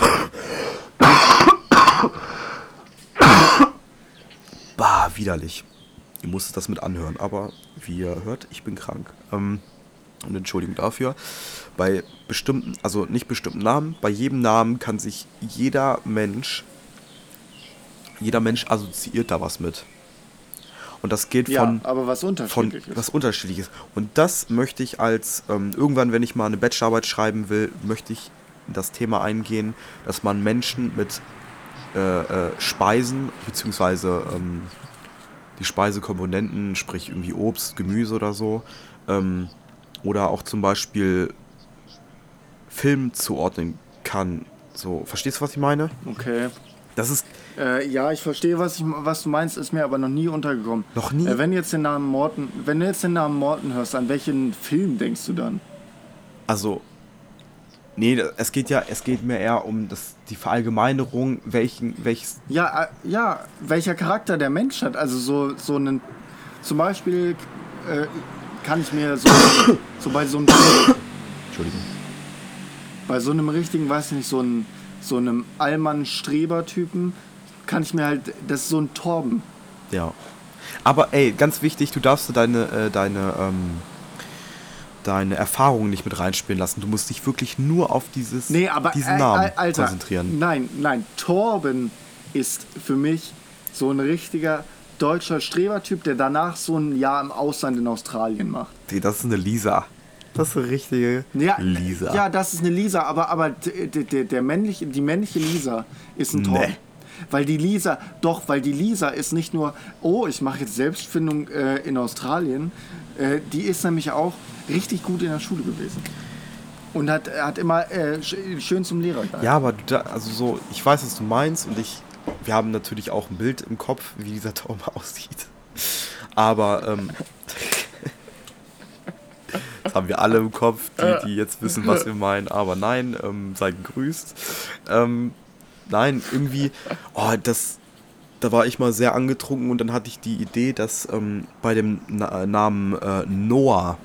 Bah, widerlich. Ihr musstet das mit anhören, aber wie ihr hört, ich bin krank. Ähm, und Entschuldigung dafür. Bei bestimmten, also nicht bestimmten Namen, bei jedem Namen kann sich jeder Mensch, jeder Mensch assoziiert da was mit. Und das geht Ja, von, aber was von unterschiedliches. was unterschiedliches. Und das möchte ich als, ähm, irgendwann, wenn ich mal eine Bachelorarbeit schreiben will, möchte ich in das Thema eingehen, dass man Menschen mit äh, äh, Speisen, beziehungsweise ähm, die Speisekomponenten, sprich irgendwie Obst, Gemüse oder so, ähm, oder auch zum Beispiel Film zuordnen kann. So, verstehst du, was ich meine? Okay. Das ist Äh, ja, ich verstehe, was, ich, was du meinst, ist mir aber noch nie untergekommen. Noch nie? Äh, wenn du jetzt den Namen Morten, wenn du jetzt den Namen Morten hörst, an welchen Film denkst du dann? Also, nee, es geht ja, es geht mir eher um das, die Verallgemeinerung, welchen, welches, Ja, äh, ja, welcher Charakter der Mensch hat. Also so, so einen, zum Beispiel äh, kann ich mir so, so bei so einem, Entschuldigung, bei so einem richtigen, weiß ich nicht, so, ein, so einem Allmann-Streber-Typen, kann ich mir halt, das ist so ein Torben. ja. Aber ey, ganz wichtig, du darfst deine, äh, deine, ähm, deine Erfahrungen nicht mit reinspielen lassen. Du musst dich wirklich nur auf dieses, Nee, aber diesen äh, Namen äh, Alter, konzentrieren. Nein, nein, Torben ist für mich so ein richtiger deutscher Strebertyp, der danach so ein Jahr im Ausland in Australien macht. Die, das ist eine Lisa. Das ist eine richtige Ja, Lisa. Ja, das ist eine Lisa, aber, aber d- d- d- der männliche, die männliche Lisa ist ein Tom. Nee. Weil die Lisa, doch, weil die Lisa ist nicht nur, oh, ich mache jetzt Selbstfindung äh, in Australien, äh, die ist nämlich auch richtig gut in der Schule gewesen. Und hat, hat immer äh, sch- schön zum Lehrer gehalten. Ja, aber da, also so, ich weiß, was du meinst und ich, wir haben natürlich auch ein Bild im Kopf, wie dieser Tom aussieht. Aber, ähm, das haben wir alle im Kopf, die, die jetzt wissen, was wir meinen. Aber nein, ähm, seid gegrüßt. Ähm, nein, irgendwie, oh, das, da war ich mal sehr angetrunken und dann hatte ich die Idee, dass ähm, bei dem Na Namen äh, Noah,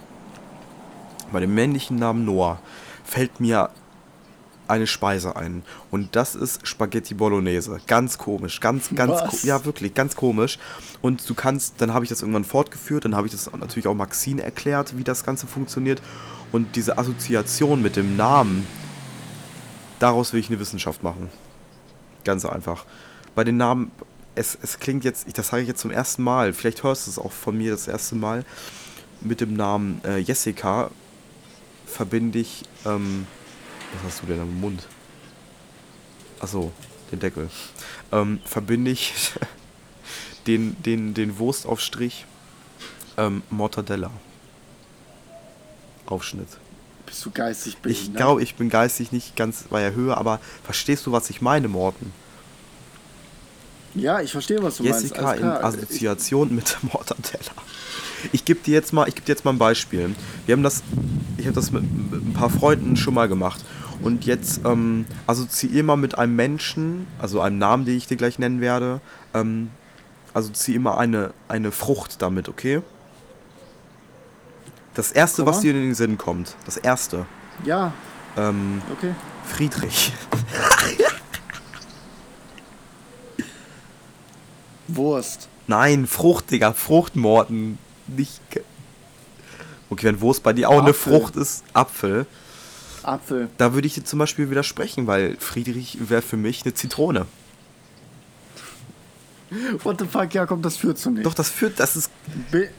bei dem männlichen Namen Noah, fällt mir eine Speise ein. Und das ist Spaghetti Bolognese. Ganz komisch, ganz, ganz, ko ja wirklich, ganz komisch. Und du kannst, dann habe ich das irgendwann fortgeführt, dann habe ich das natürlich auch Maxine erklärt, wie das Ganze funktioniert. Und diese Assoziation mit dem Namen, daraus will ich eine Wissenschaft machen. Ganz einfach. Bei den Namen, es, es klingt jetzt, ich- das sage ich jetzt zum ersten Mal, vielleicht hörst du es auch von mir das erste Mal, mit dem Namen äh, Jessica verbinde ich, ähm, was hast du denn am Mund? Achso, den Deckel. Ähm, verbinde ich den, den, den Wurstaufstrich ähm, Mortadella. Aufschnitt. Bist du geistig Ich behindert? glaube, ich bin geistig nicht ganz bei der Höhe, aber verstehst du, was ich meine, Morten? Ja, ich verstehe, was du Jessica meinst. in Alles klar. Assoziation mit Mortadella. Ich gebe dir jetzt mal, ich gebe dir jetzt mal ein Beispiel. Wir haben das, ich habe das mit, ein paar Freunden schon mal gemacht. Und jetzt ähm, assoziier mal mit einem Menschen, also einem Namen, den ich dir gleich nennen werde, ähm, assoziier mal eine, eine Frucht damit, okay? Das erste, was dir in den Sinn kommt, das erste, Ich, ja, ähm, okay. Friedrich. Wurst. Nein, Frucht, Digga, Frucht, Morten. Nicht. Okay, wenn Wurst bei dir auch eine Apfel. Frucht ist, Apfel, Apfel. da würde ich dir zum Beispiel widersprechen, weil Friedrich wäre für mich eine Zitrone. What the fuck, Jakob, das führt zu nichts. Doch, das führt, das ist.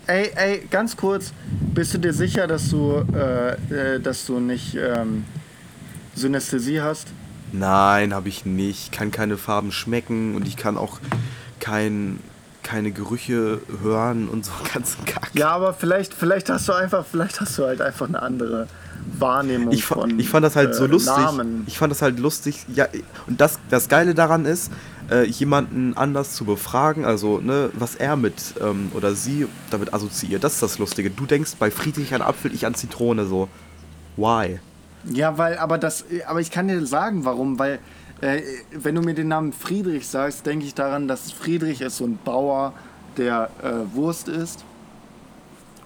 Ey, ey, ganz kurz, bist du dir sicher, dass du, äh, äh, dass du nicht ähm, Synästhesie hast? Nein, habe ich nicht. Ich kann keine Farben schmecken und ich kann auch kein, keine Gerüche hören und so ganzen Kack. Ja, aber vielleicht, vielleicht hast du einfach, vielleicht hast du halt einfach eine andere Wahrnehmung Ich, fa von ich fand das halt so äh, lustig. Namen. Ich fand das halt lustig. Ja, und das, das Geile daran ist, äh, jemanden anders zu befragen, also ne, was er mit ähm, oder sie damit assoziiert. Das ist das Lustige. Du denkst bei Friedrich an Apfel, ich an Zitrone. So, why? Ja, weil, aber das, aber ich kann dir sagen, warum, weil äh, wenn du mir den Namen Friedrich sagst, denke ich daran, dass Friedrich ist so ein Bauer, der äh, Wurst isst.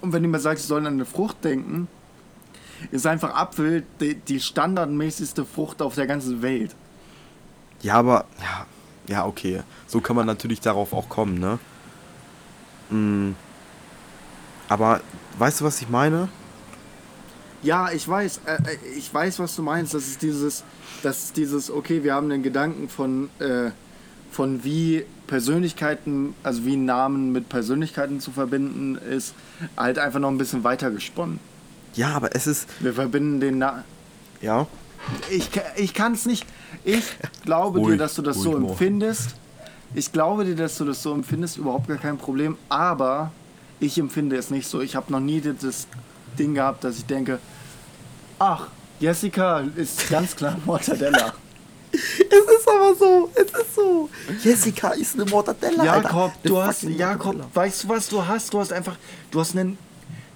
Und wenn du mir sagst, ich soll an eine Frucht denken, ist einfach Apfel die, die standardmäßigste Frucht auf der ganzen Welt. Ja, aber ja, ja, okay. So kann man natürlich darauf auch kommen, ne? Mm. Aber weißt du, was ich meine? Ja, ich weiß, äh, äh, ich weiß, was du meinst. Das ist dieses, das ist dieses, okay, wir haben den Gedanken von, äh, von wie Persönlichkeiten, also wie Namen mit Persönlichkeiten zu verbinden ist, halt einfach noch ein bisschen weiter gesponnen. Ja, aber es ist, Wir verbinden den Na ja, Ich, ich kann es nicht. Ich glaube dir, Ruhig, dass du das so ruhig, Mo. empfindest. Ich glaube dir, dass du das so empfindest, überhaupt gar kein Problem. Aber ich empfinde es nicht so. Ich habe noch nie das Ding gehabt, dass ich denke, ach, Jessica ist ganz klar Mortadella. Es ist aber so, es ist so. Jessica ist eine Mortadella. Jakob, Alter. du hast, Jakob, Mortadella. weißt du was du hast? Du hast einfach, du hast einen,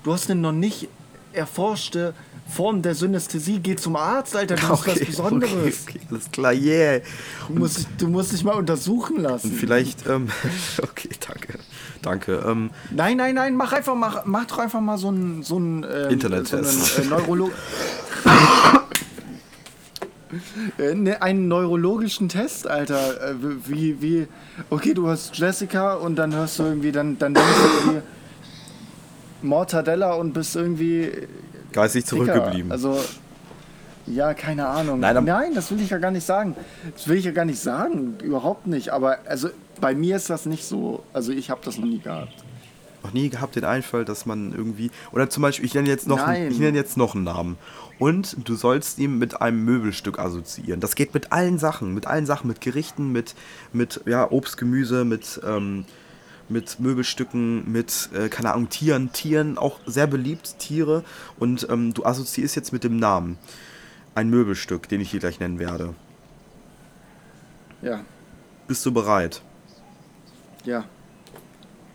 du hast eine noch nicht erforschte Form der Synästhesie. Geh zum Arzt, Alter, du bist was Besonderes. Okay, okay, alles klar, yeah. Du, musst, du musst dich mal untersuchen lassen. Vielleicht, ähm, okay, danke. Danke. Ähm, Nein, nein, nein, mach einfach mach, mach doch einfach mal so einen so einen, ähm, Internettest. So einen, äh, Äh, ne, einen neurologischen Test, Alter. Äh, Wie, wie, okay, du hast Jessica und dann hörst du irgendwie, dann, dann denkst du irgendwie Mortadella und bist irgendwie geistig Dicker. zurückgeblieben. Also, ja, keine Ahnung. Nein, Nein, das will ich ja gar nicht sagen. Das will ich ja gar nicht sagen. Überhaupt nicht. Aber, also, bei mir ist das nicht so. Also ich habe das noch nie gehabt. Noch nie gehabt den Einfall, dass man irgendwie. Oder zum Beispiel, ich nenne jetzt noch, einen, ich nenne jetzt noch einen Namen. Und du sollst ihn mit einem Möbelstück assoziieren. Das geht mit allen Sachen, mit allen Sachen, mit Gerichten, mit, mit ja, Obst, Gemüse, mit, ähm, mit Möbelstücken, mit, äh, keine Ahnung, Tieren. Tieren auch sehr beliebt, Tiere. Und ähm, du assoziierst jetzt mit dem Namen ein Möbelstück, den ich hier gleich nennen werde. Ja, Bist du bereit? Ja.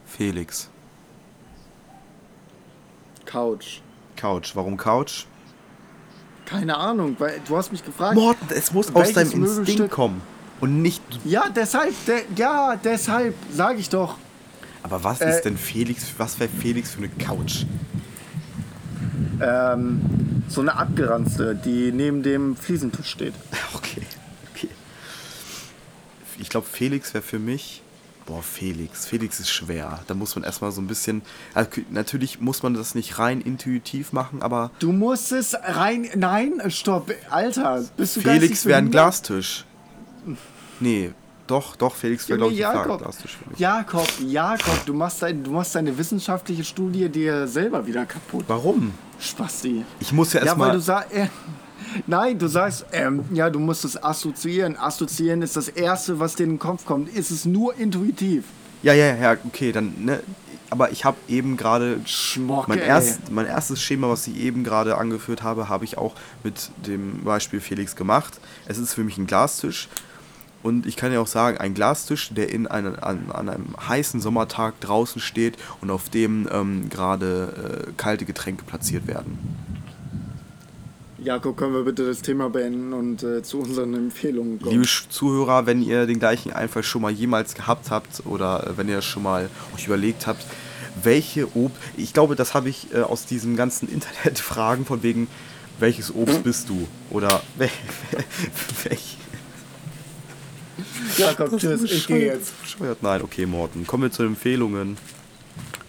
Felix. Couch. Couch. Warum Couch? Keine Ahnung, weil du hast mich gefragt. Morten, es muss aus deinem Instinkt Möbelstück? kommen. Und nicht. Ja, deshalb, de, ja, deshalb, sage ich doch. Aber was Äh, ist denn Felix? Was wäre Felix für eine Couch? Ähm, so eine abgeranzte, die neben dem Fliesentisch steht. Okay. okay. Ich glaube, Felix wäre für mich. Boah, Felix. Felix ist schwer. Da muss man erstmal so ein bisschen. Also, natürlich muss man das nicht rein intuitiv machen, aber Du musst es rein. Nein, stopp, Alter. Bist du Felix wäre ein? Glastisch. Nee, doch, doch, Felix wäre, glaube ich, ein Jakob. Glastisch für mich. Jakob, Jakob, du machst, dein, du machst deine wissenschaftliche Studie dir selber wieder kaputt. Warum? Spasti. Ich muss ja Ja, weil du erstmal. sagst. Nein, du sagst, ähm, ja, du musst es assoziieren. Assoziieren ist das Erste, was dir in den Kopf kommt. Ist es nur intuitiv. ja, ja, ja, okay, dann, ne. Aber ich habe eben gerade Mein, erst, mein erstes Schema, was ich eben gerade angeführt habe, habe ich auch mit dem Beispiel Felix gemacht. Es ist für mich ein Glastisch. Und ich kann ja auch sagen, ein Glastisch, der in einen, an, an einem heißen Sommertag draußen steht und auf dem ähm, gerade äh, kalte Getränke platziert werden. Jakob, können wir bitte das Thema beenden und äh, zu unseren Empfehlungen kommen? Liebe Zuhörer, wenn ihr den gleichen Einfall schon mal jemals gehabt habt oder äh, wenn ihr schon mal euch überlegt habt, welche Obst, ich glaube, das habe ich äh, aus diesen ganzen Internetfragen von wegen, welches Obst bist du? Oder wel, welch, Jakob, tschüss, ich gehe jetzt. Bescheuert. Nein, okay, Morten. Kommen wir zu den Empfehlungen.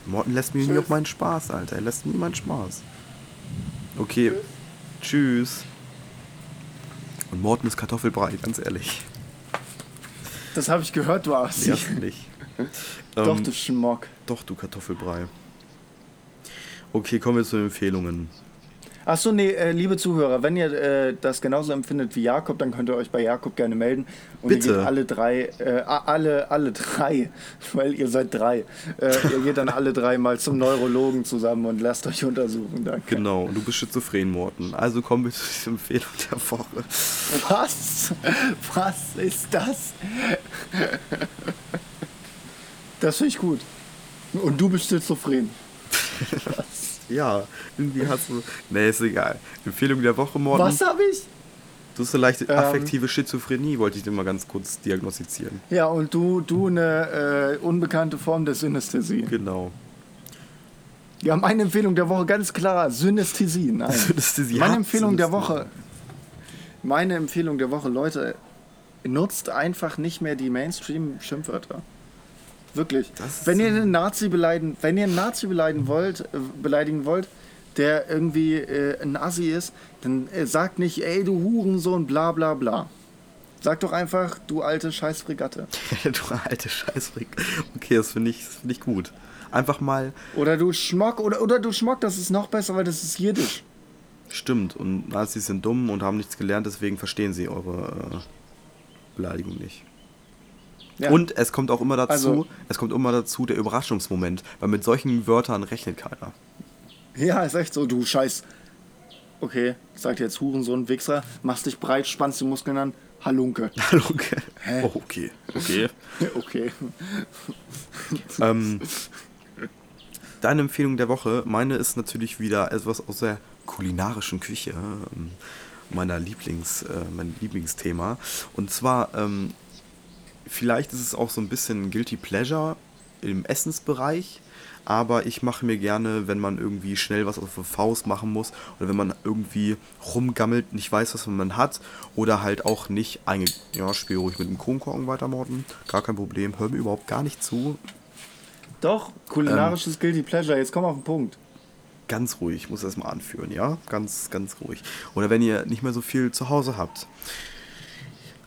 Morten lässt mir nie auf meinen Spaß, Alter. Er lässt nie meinen Spaß. Okay, tschüss. Und Morten ist Kartoffelbrei, ganz ehrlich. Das habe ich gehört, du Arsch. Du nicht. Doch, Ähm, du Schmock. Doch, du Kartoffelbrei. Okay, kommen wir zu den Empfehlungen. Achso, nee, äh, liebe Zuhörer, wenn ihr äh, das genauso empfindet wie Jakob, dann könnt ihr euch bei Jakob gerne melden. Und Bitte. ihr geht alle drei, äh, alle, alle drei, weil ihr seid drei. Äh, ihr geht dann alle drei mal zum Neurologen zusammen und lasst euch untersuchen. Danke. Genau, und du bist schizophren, Morten. Also kommen wir zu dieser Empfehlung der Woche. Was? Was ist das? Das finde ich gut. Und du bist schizophren. Ja, irgendwie hast du. Nee, ist egal. Empfehlung der Woche, Morten. Was habe ich? Du hast eine leichte Ähm. affektive Schizophrenie, wollte ich dir mal ganz kurz diagnostizieren. Ja, und du, du eine äh, unbekannte Form der Synästhesie. Genau. Ja, meine Empfehlung der Woche ganz klar, Synästhesie. Nein. Synästhesie meine Empfehlung der Synästhesie. Woche. Meine Empfehlung der Woche, Leute, nutzt einfach nicht mehr die Mainstream-Schimpfwörter. Wirklich. Wenn ihr einen Nazi beleidigen, wenn ihr einen Nazi beleidigen wollt, äh, beleidigen wollt, der irgendwie äh, ein Assi ist, dann äh, sagt nicht, ey du Hurensohn, bla bla bla. Sagt doch einfach, du alte Scheißfregatte. du alte Scheißfreak. Okay, das finde ich, das find ich gut. Einfach mal, Oder du Schmock, oder, oder du Schmock, das ist noch besser, weil das ist Jiddisch. stimmt. Und Nazis sind dumm und haben nichts gelernt, deswegen verstehen sie eure äh, Beleidigung nicht. Ja. Und es kommt auch immer dazu, Also- es kommt immer dazu der Überraschungsmoment, weil mit solchen Wörtern rechnet keiner. Ja, ist echt so, du Scheiß. Okay, ich sag dir jetzt Hurensohn, Wichser, machst dich breit, spannst die Muskeln an, Halunke. Hallo, okay. Oh, okay. Okay. Okay. ähm, deine Empfehlung der Woche, meine ist natürlich wieder etwas aus der kulinarischen Küche, ähm, meiner Lieblings, äh, mein Lieblingsthema. Und zwar, ähm, vielleicht ist es auch so ein bisschen Guilty Pleasure im Essensbereich, aber ich mache mir gerne, wenn man irgendwie schnell was auf der Faust machen muss oder wenn man irgendwie rumgammelt, nicht weiß, was man hat oder halt auch nicht einge... Ja, spiel ruhig mit dem Kronkorken weiter, Morten. Gar kein Problem. Hör mir überhaupt gar nicht zu. Doch, kulinarisches Guilty Pleasure, jetzt komm auf den Punkt. Ganz ruhig, ich muss das mal anführen, ja? Ganz, ganz ruhig. Oder wenn ihr nicht mehr so viel zu Hause habt.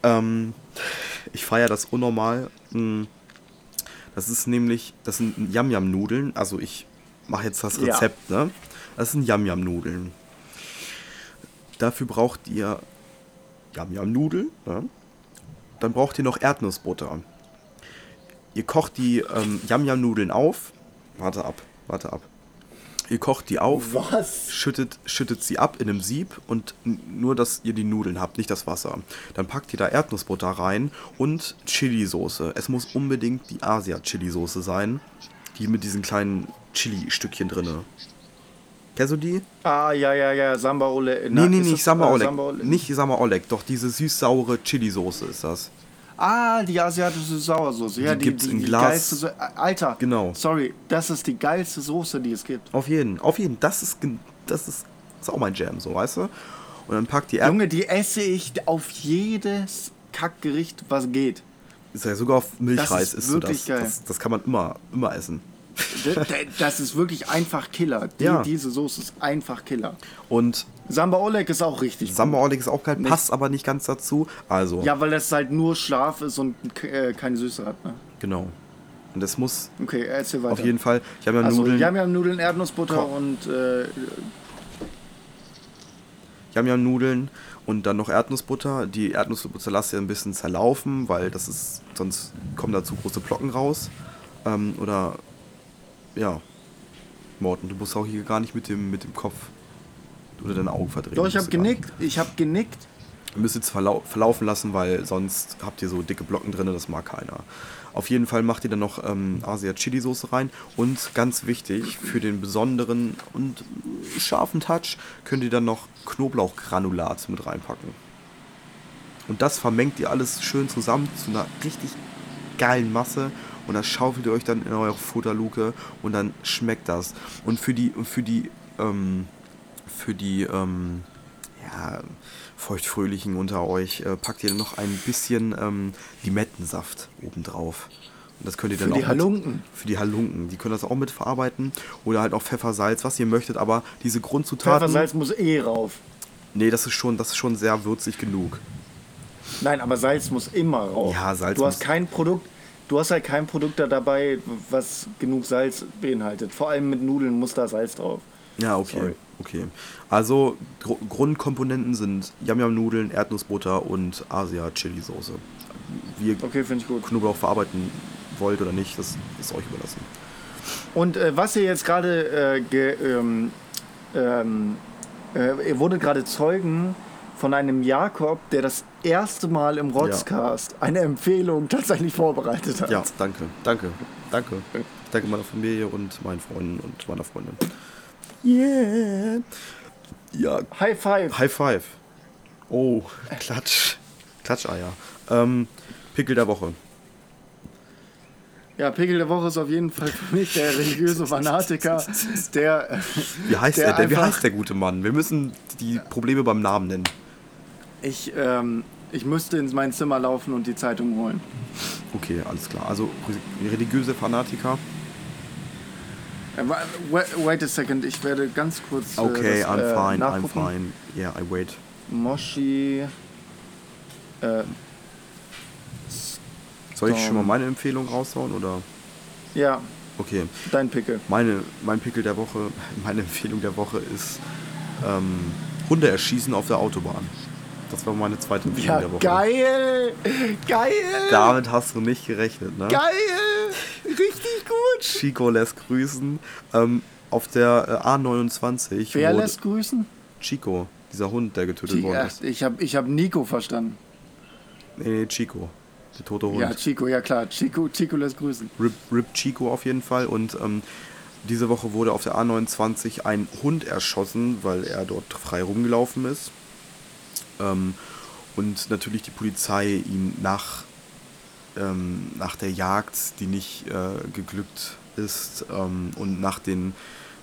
Ähm, ich feiere das unnormal. mh, Das ist nämlich, das sind Yam-Yam-Nudeln. Also ich mache jetzt das Ja. Rezept, ne? Das sind Yam-Yam-Nudeln. Dafür braucht ihr Yam-Yam-Nudeln, ne? Dann braucht ihr noch Erdnussbutter. Ihr kocht die ähm, Yam-Yam-Nudeln auf. Warte ab, warte ab. Ihr kocht die auf Was? schüttet, schüttet sie ab in einem Sieb und nur, dass ihr die Nudeln habt, nicht das Wasser. Dann packt ihr da Erdnussbutter rein und Chili-Soße. Es muss unbedingt die Asia-Chili-Soße sein, die mit diesen kleinen Chili-Stückchen drinne. Kennst du die? Ah, ja, ja, ja, Samba Ole. Nee, nee, nicht Samba äh, Oleg. Ole? Nicht Samba Oleg, doch diese süß-saure Chili-Soße ist das. Ah, die asiatische Sauersoße. Ja, Die die, gibt's die, in Glas. So Alter. Genau. Sorry, das ist die geilste Soße, die es gibt. Auf jeden, auf jeden. Das ist, das ist, das ist auch mein Jam, so, weißt du? Und dann packt die Erd Junge, die esse ich auf jedes Kackgericht, was geht. ist ja sogar auf Milchreis ist isst du wirklich das. geil. das. Das kann man immer, immer essen. Das ist wirklich einfach Killer. Die, Ja. Diese Soße ist einfach Killer. Und Samba Oleg ist auch richtig Samba. Oleg ist auch geil, passt aber nicht ganz dazu. Also, Ja, weil das halt nur scharf ist und äh, keine Süße hat. Ne? genau. Und das muss Okay, erzähl weiter. auf jeden Fall. Ich habe ja also, Nudeln. Yam Yam Nudeln, Erdnussbutter Koch. und äh, Ich habe ja Nudeln und dann noch Erdnussbutter. Die Erdnussbutter lasst ihr ein bisschen zerlaufen, weil das ist, sonst kommen da zu große Flocken raus. Ähm, oder ja. Morten, du musst auch hier gar nicht mit dem, mit dem Kopf oder deine Augen verdrehen. Doch, ich habe genickt. Ich habe genickt. Ihr müsst jetzt verlau verlaufen lassen, weil sonst habt ihr so dicke Blocken drin, das mag keiner. Auf jeden Fall macht ihr dann noch ähm, Asia Chili Soße rein und ganz wichtig, für den besonderen und scharfen Touch könnt ihr dann noch Knoblauchgranulat mit reinpacken. Und das vermengt ihr alles schön zusammen zu einer richtig geilen Masse und das schaufelt ihr euch dann in eure Futterluke und dann schmeckt das. Und für die, für die, ähm, für die, ähm, ja, feuchtfröhlichen unter euch, äh, packt ihr noch ein bisschen ähm, Limettensaft obendrauf. Und das könnt ihr dann Für die auch Halunken. Mit, für die Halunken. Die können das auch mit verarbeiten. Oder halt auch Pfeffer, Salz, was ihr möchtet. Aber diese Grundzutaten. Pfeffersalz muss eh rauf. Nee, das ist schon, das ist schon sehr würzig genug. Nein, aber Salz muss immer rauf. Ja, Salz Du hast kein Produkt. Du hast halt kein Produkt da dabei, was genug Salz beinhaltet. Vor allem mit Nudeln muss da Salz drauf. Ja, okay. Sorry. Okay. Also Gru Grundkomponenten sind Yam-Yam-Nudeln, Erdnussbutter und Asia-Chili-Soße. Wie ihr Okay. Knoblauch verarbeiten wollt oder nicht, das ist euch überlassen. Und äh, was ihr jetzt gerade äh, ähm, ähm, äh, ihr wurdet gerade Zeugen von einem Jakob, der das erste Mal im Rotzcast eine Empfehlung tatsächlich vorbereitet hat. Ja, danke, danke, danke. Ich danke meiner Familie und meinen Freunden und meiner Freundin. Yeah. Ja, High five. High Five. Oh, Klatsch. Klatscheier. Ähm, Pickel der Woche. Ja, Pickel der Woche ist auf jeden Fall für mich der religiöse Fanatiker, der. Wie heißt der der, der, wie heißt der gute Mann? Wir müssen die Probleme beim Namen nennen. Ich, ähm, ich müsste in mein Zimmer laufen und die Zeitung holen. Okay, alles klar. Also religiöse Fanatiker. Äh, wa- Wait, a second, ich werde ganz kurz. äh, Okay, das, I'm äh, fine, I'm nachgucken. fine. Yeah, I wait. Moshi. Äh, Soll ich schon mal meine Empfehlung raushauen oder? ja, Okay, dein Pickel. meine, mein Pickel der Woche, meine Empfehlung der Woche ist ähm, Hunde erschießen auf der Autobahn. Das war meine zweite Empfehlung Ja, der Woche. geil! Geil! Damit hast du nicht gerechnet, ne? Geil! Richtig gut! Chico lässt grüßen. Ähm, auf der äh, A29 Wer lässt grüßen? Chico, dieser Hund, der getötet worden Ach, ist. ich habe ich hab Nico verstanden. Nee, nee, Chico. Der tote Hund. Ja, Chico, ja klar. Chico, Chico lässt grüßen. Rip, Rip Chico auf jeden Fall. Und ähm, diese Woche wurde auf der A29 ein Hund erschossen, weil er dort frei rumgelaufen ist. Ähm, und natürlich die Polizei ihn nach, ähm, nach der Jagd, die nicht äh, geglückt ist, ähm, und nach, den,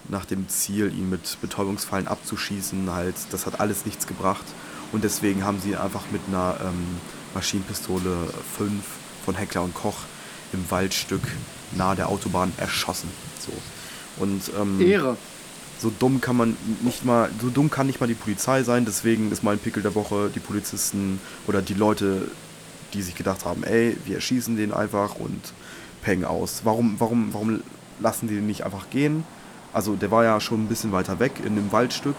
nach dem Ziel, ihn mit Betäubungsfallen abzuschießen, halt, das hat alles nichts gebracht. Und deswegen haben sie ihn einfach mit einer ähm, Maschinenpistole 5 von Heckler und Koch im Waldstück nahe der Autobahn erschossen. So. Und ähm, Ehre. So dumm kann man nicht mal, so dumm kann nicht mal die Polizei sein, deswegen ist mein Pickel der Woche die Polizisten oder die Leute, die sich gedacht haben, ey, wir erschießen den einfach und peng aus. Warum, warum, warum lassen die den nicht einfach gehen? Also der war ja schon ein bisschen weiter weg in einem Waldstück,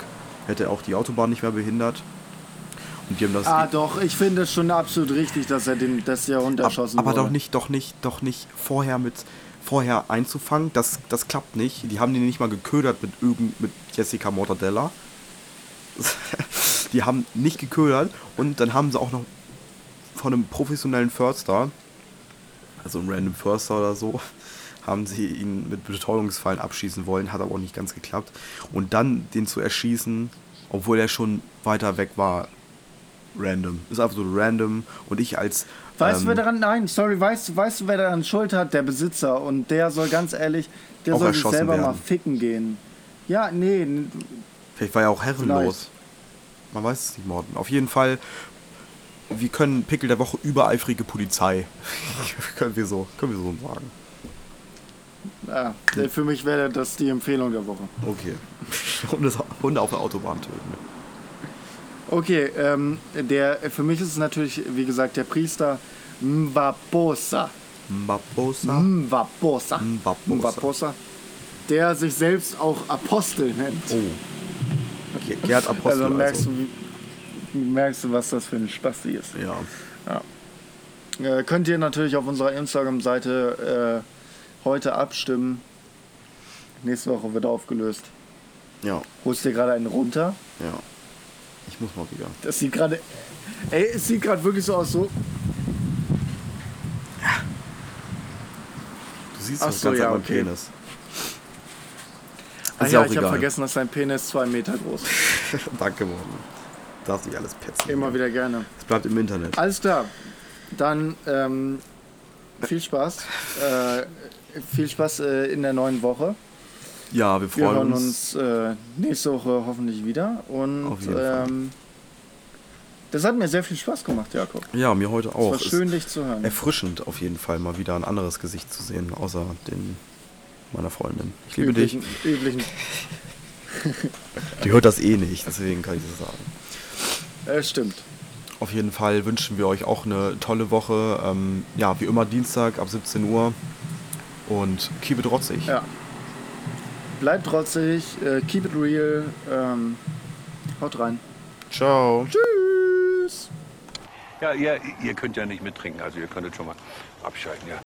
hätte auch die Autobahn nicht mehr behindert. Und die haben das Ah, doch, ich finde es schon absolut richtig, dass er den, dass Ab, runterschossen aber wurde. doch nicht, doch nicht, doch nicht vorher mit vorher einzufangen. Das, das klappt nicht. Die haben den nicht mal geködert mit mit Jessica Mortadella. die haben nicht geködert und dann haben sie auch noch von einem professionellen Förster, also einem random Förster oder so, haben sie ihn mit Betäubungsfallen abschießen wollen, hat aber auch nicht ganz geklappt. Und dann den zu erschießen, obwohl er schon weiter weg war, random. Ist einfach so random und ich als Weißt du, ähm, wer daran, nein, sorry, weißt, weißt du, wer daran Schuld hat? Der Besitzer. Und der soll ganz ehrlich, der soll sich selber mal werden. ficken gehen. Ja, nee, Vielleicht war er auch herrenlos. Man weiß es nicht, Morten. Auf jeden Fall, wir können Pickel der Woche übereifrige Polizei. können wir so, können wir so sagen. ja, für mich wäre das die Empfehlung der Woche. Okay. Hunde auf der Autobahn töten. Okay, ähm, der, für mich ist es natürlich, wie gesagt, der Priester Mvaposa. Mbabosa. Mvaposa. Mvaposa. Mvaposa. Der sich selbst auch Apostel nennt. Oh. Ge- Gerd Apostel. also merkst, also. du, merkst du, was das für ein Spasti ist. Ja. Äh, könnt ihr natürlich auf unserer Instagram-Seite äh, heute abstimmen. Nächste Woche wird aufgelöst. Ja. Holst dir gerade einen runter? Ja. Ich muss mal wieder. Das sieht gerade. Ey, es sieht gerade wirklich so aus, so. Du siehst Ach doch so, ganz ja, an meinem okay. Penis. Ist ja, ja auch ich habe egal. vergessen, dass dein Penis zwei Meter groß ist. Danke, Morten. Darfst nicht alles petzen. Immer wieder gerne. Es bleibt im Internet. Alles klar. Dann ähm, viel Spaß. Äh, viel Spaß äh, in der neuen Woche. Ja, wir Wir freuen hören uns. uns äh, nächste Woche hoffentlich wieder. Und Auf jeden Fall. ähm, das hat mir sehr viel Spaß gemacht, Jakob. Ja, mir heute Es auch. war Ist schön, dich zu hören. erfrischend auf jeden Fall mal wieder ein anderes Gesicht zu sehen, außer den meiner Freundin. Ich liebe dich. üblichen, üblichen. Die hört das eh nicht, deswegen kann ich das sagen. Äh, stimmt. Auf jeden Fall wünschen wir euch auch eine tolle Woche. Ähm, ja, wie immer Dienstag ab 17 Uhr. Und keep it rotzig. Ja. Bleibt trotzig, äh, keep it real. Ähm, haut rein. Ciao. Tschüss. Ja, ihr, ihr könnt ja nicht mittrinken, also ihr könntet schon mal abschalten, ja.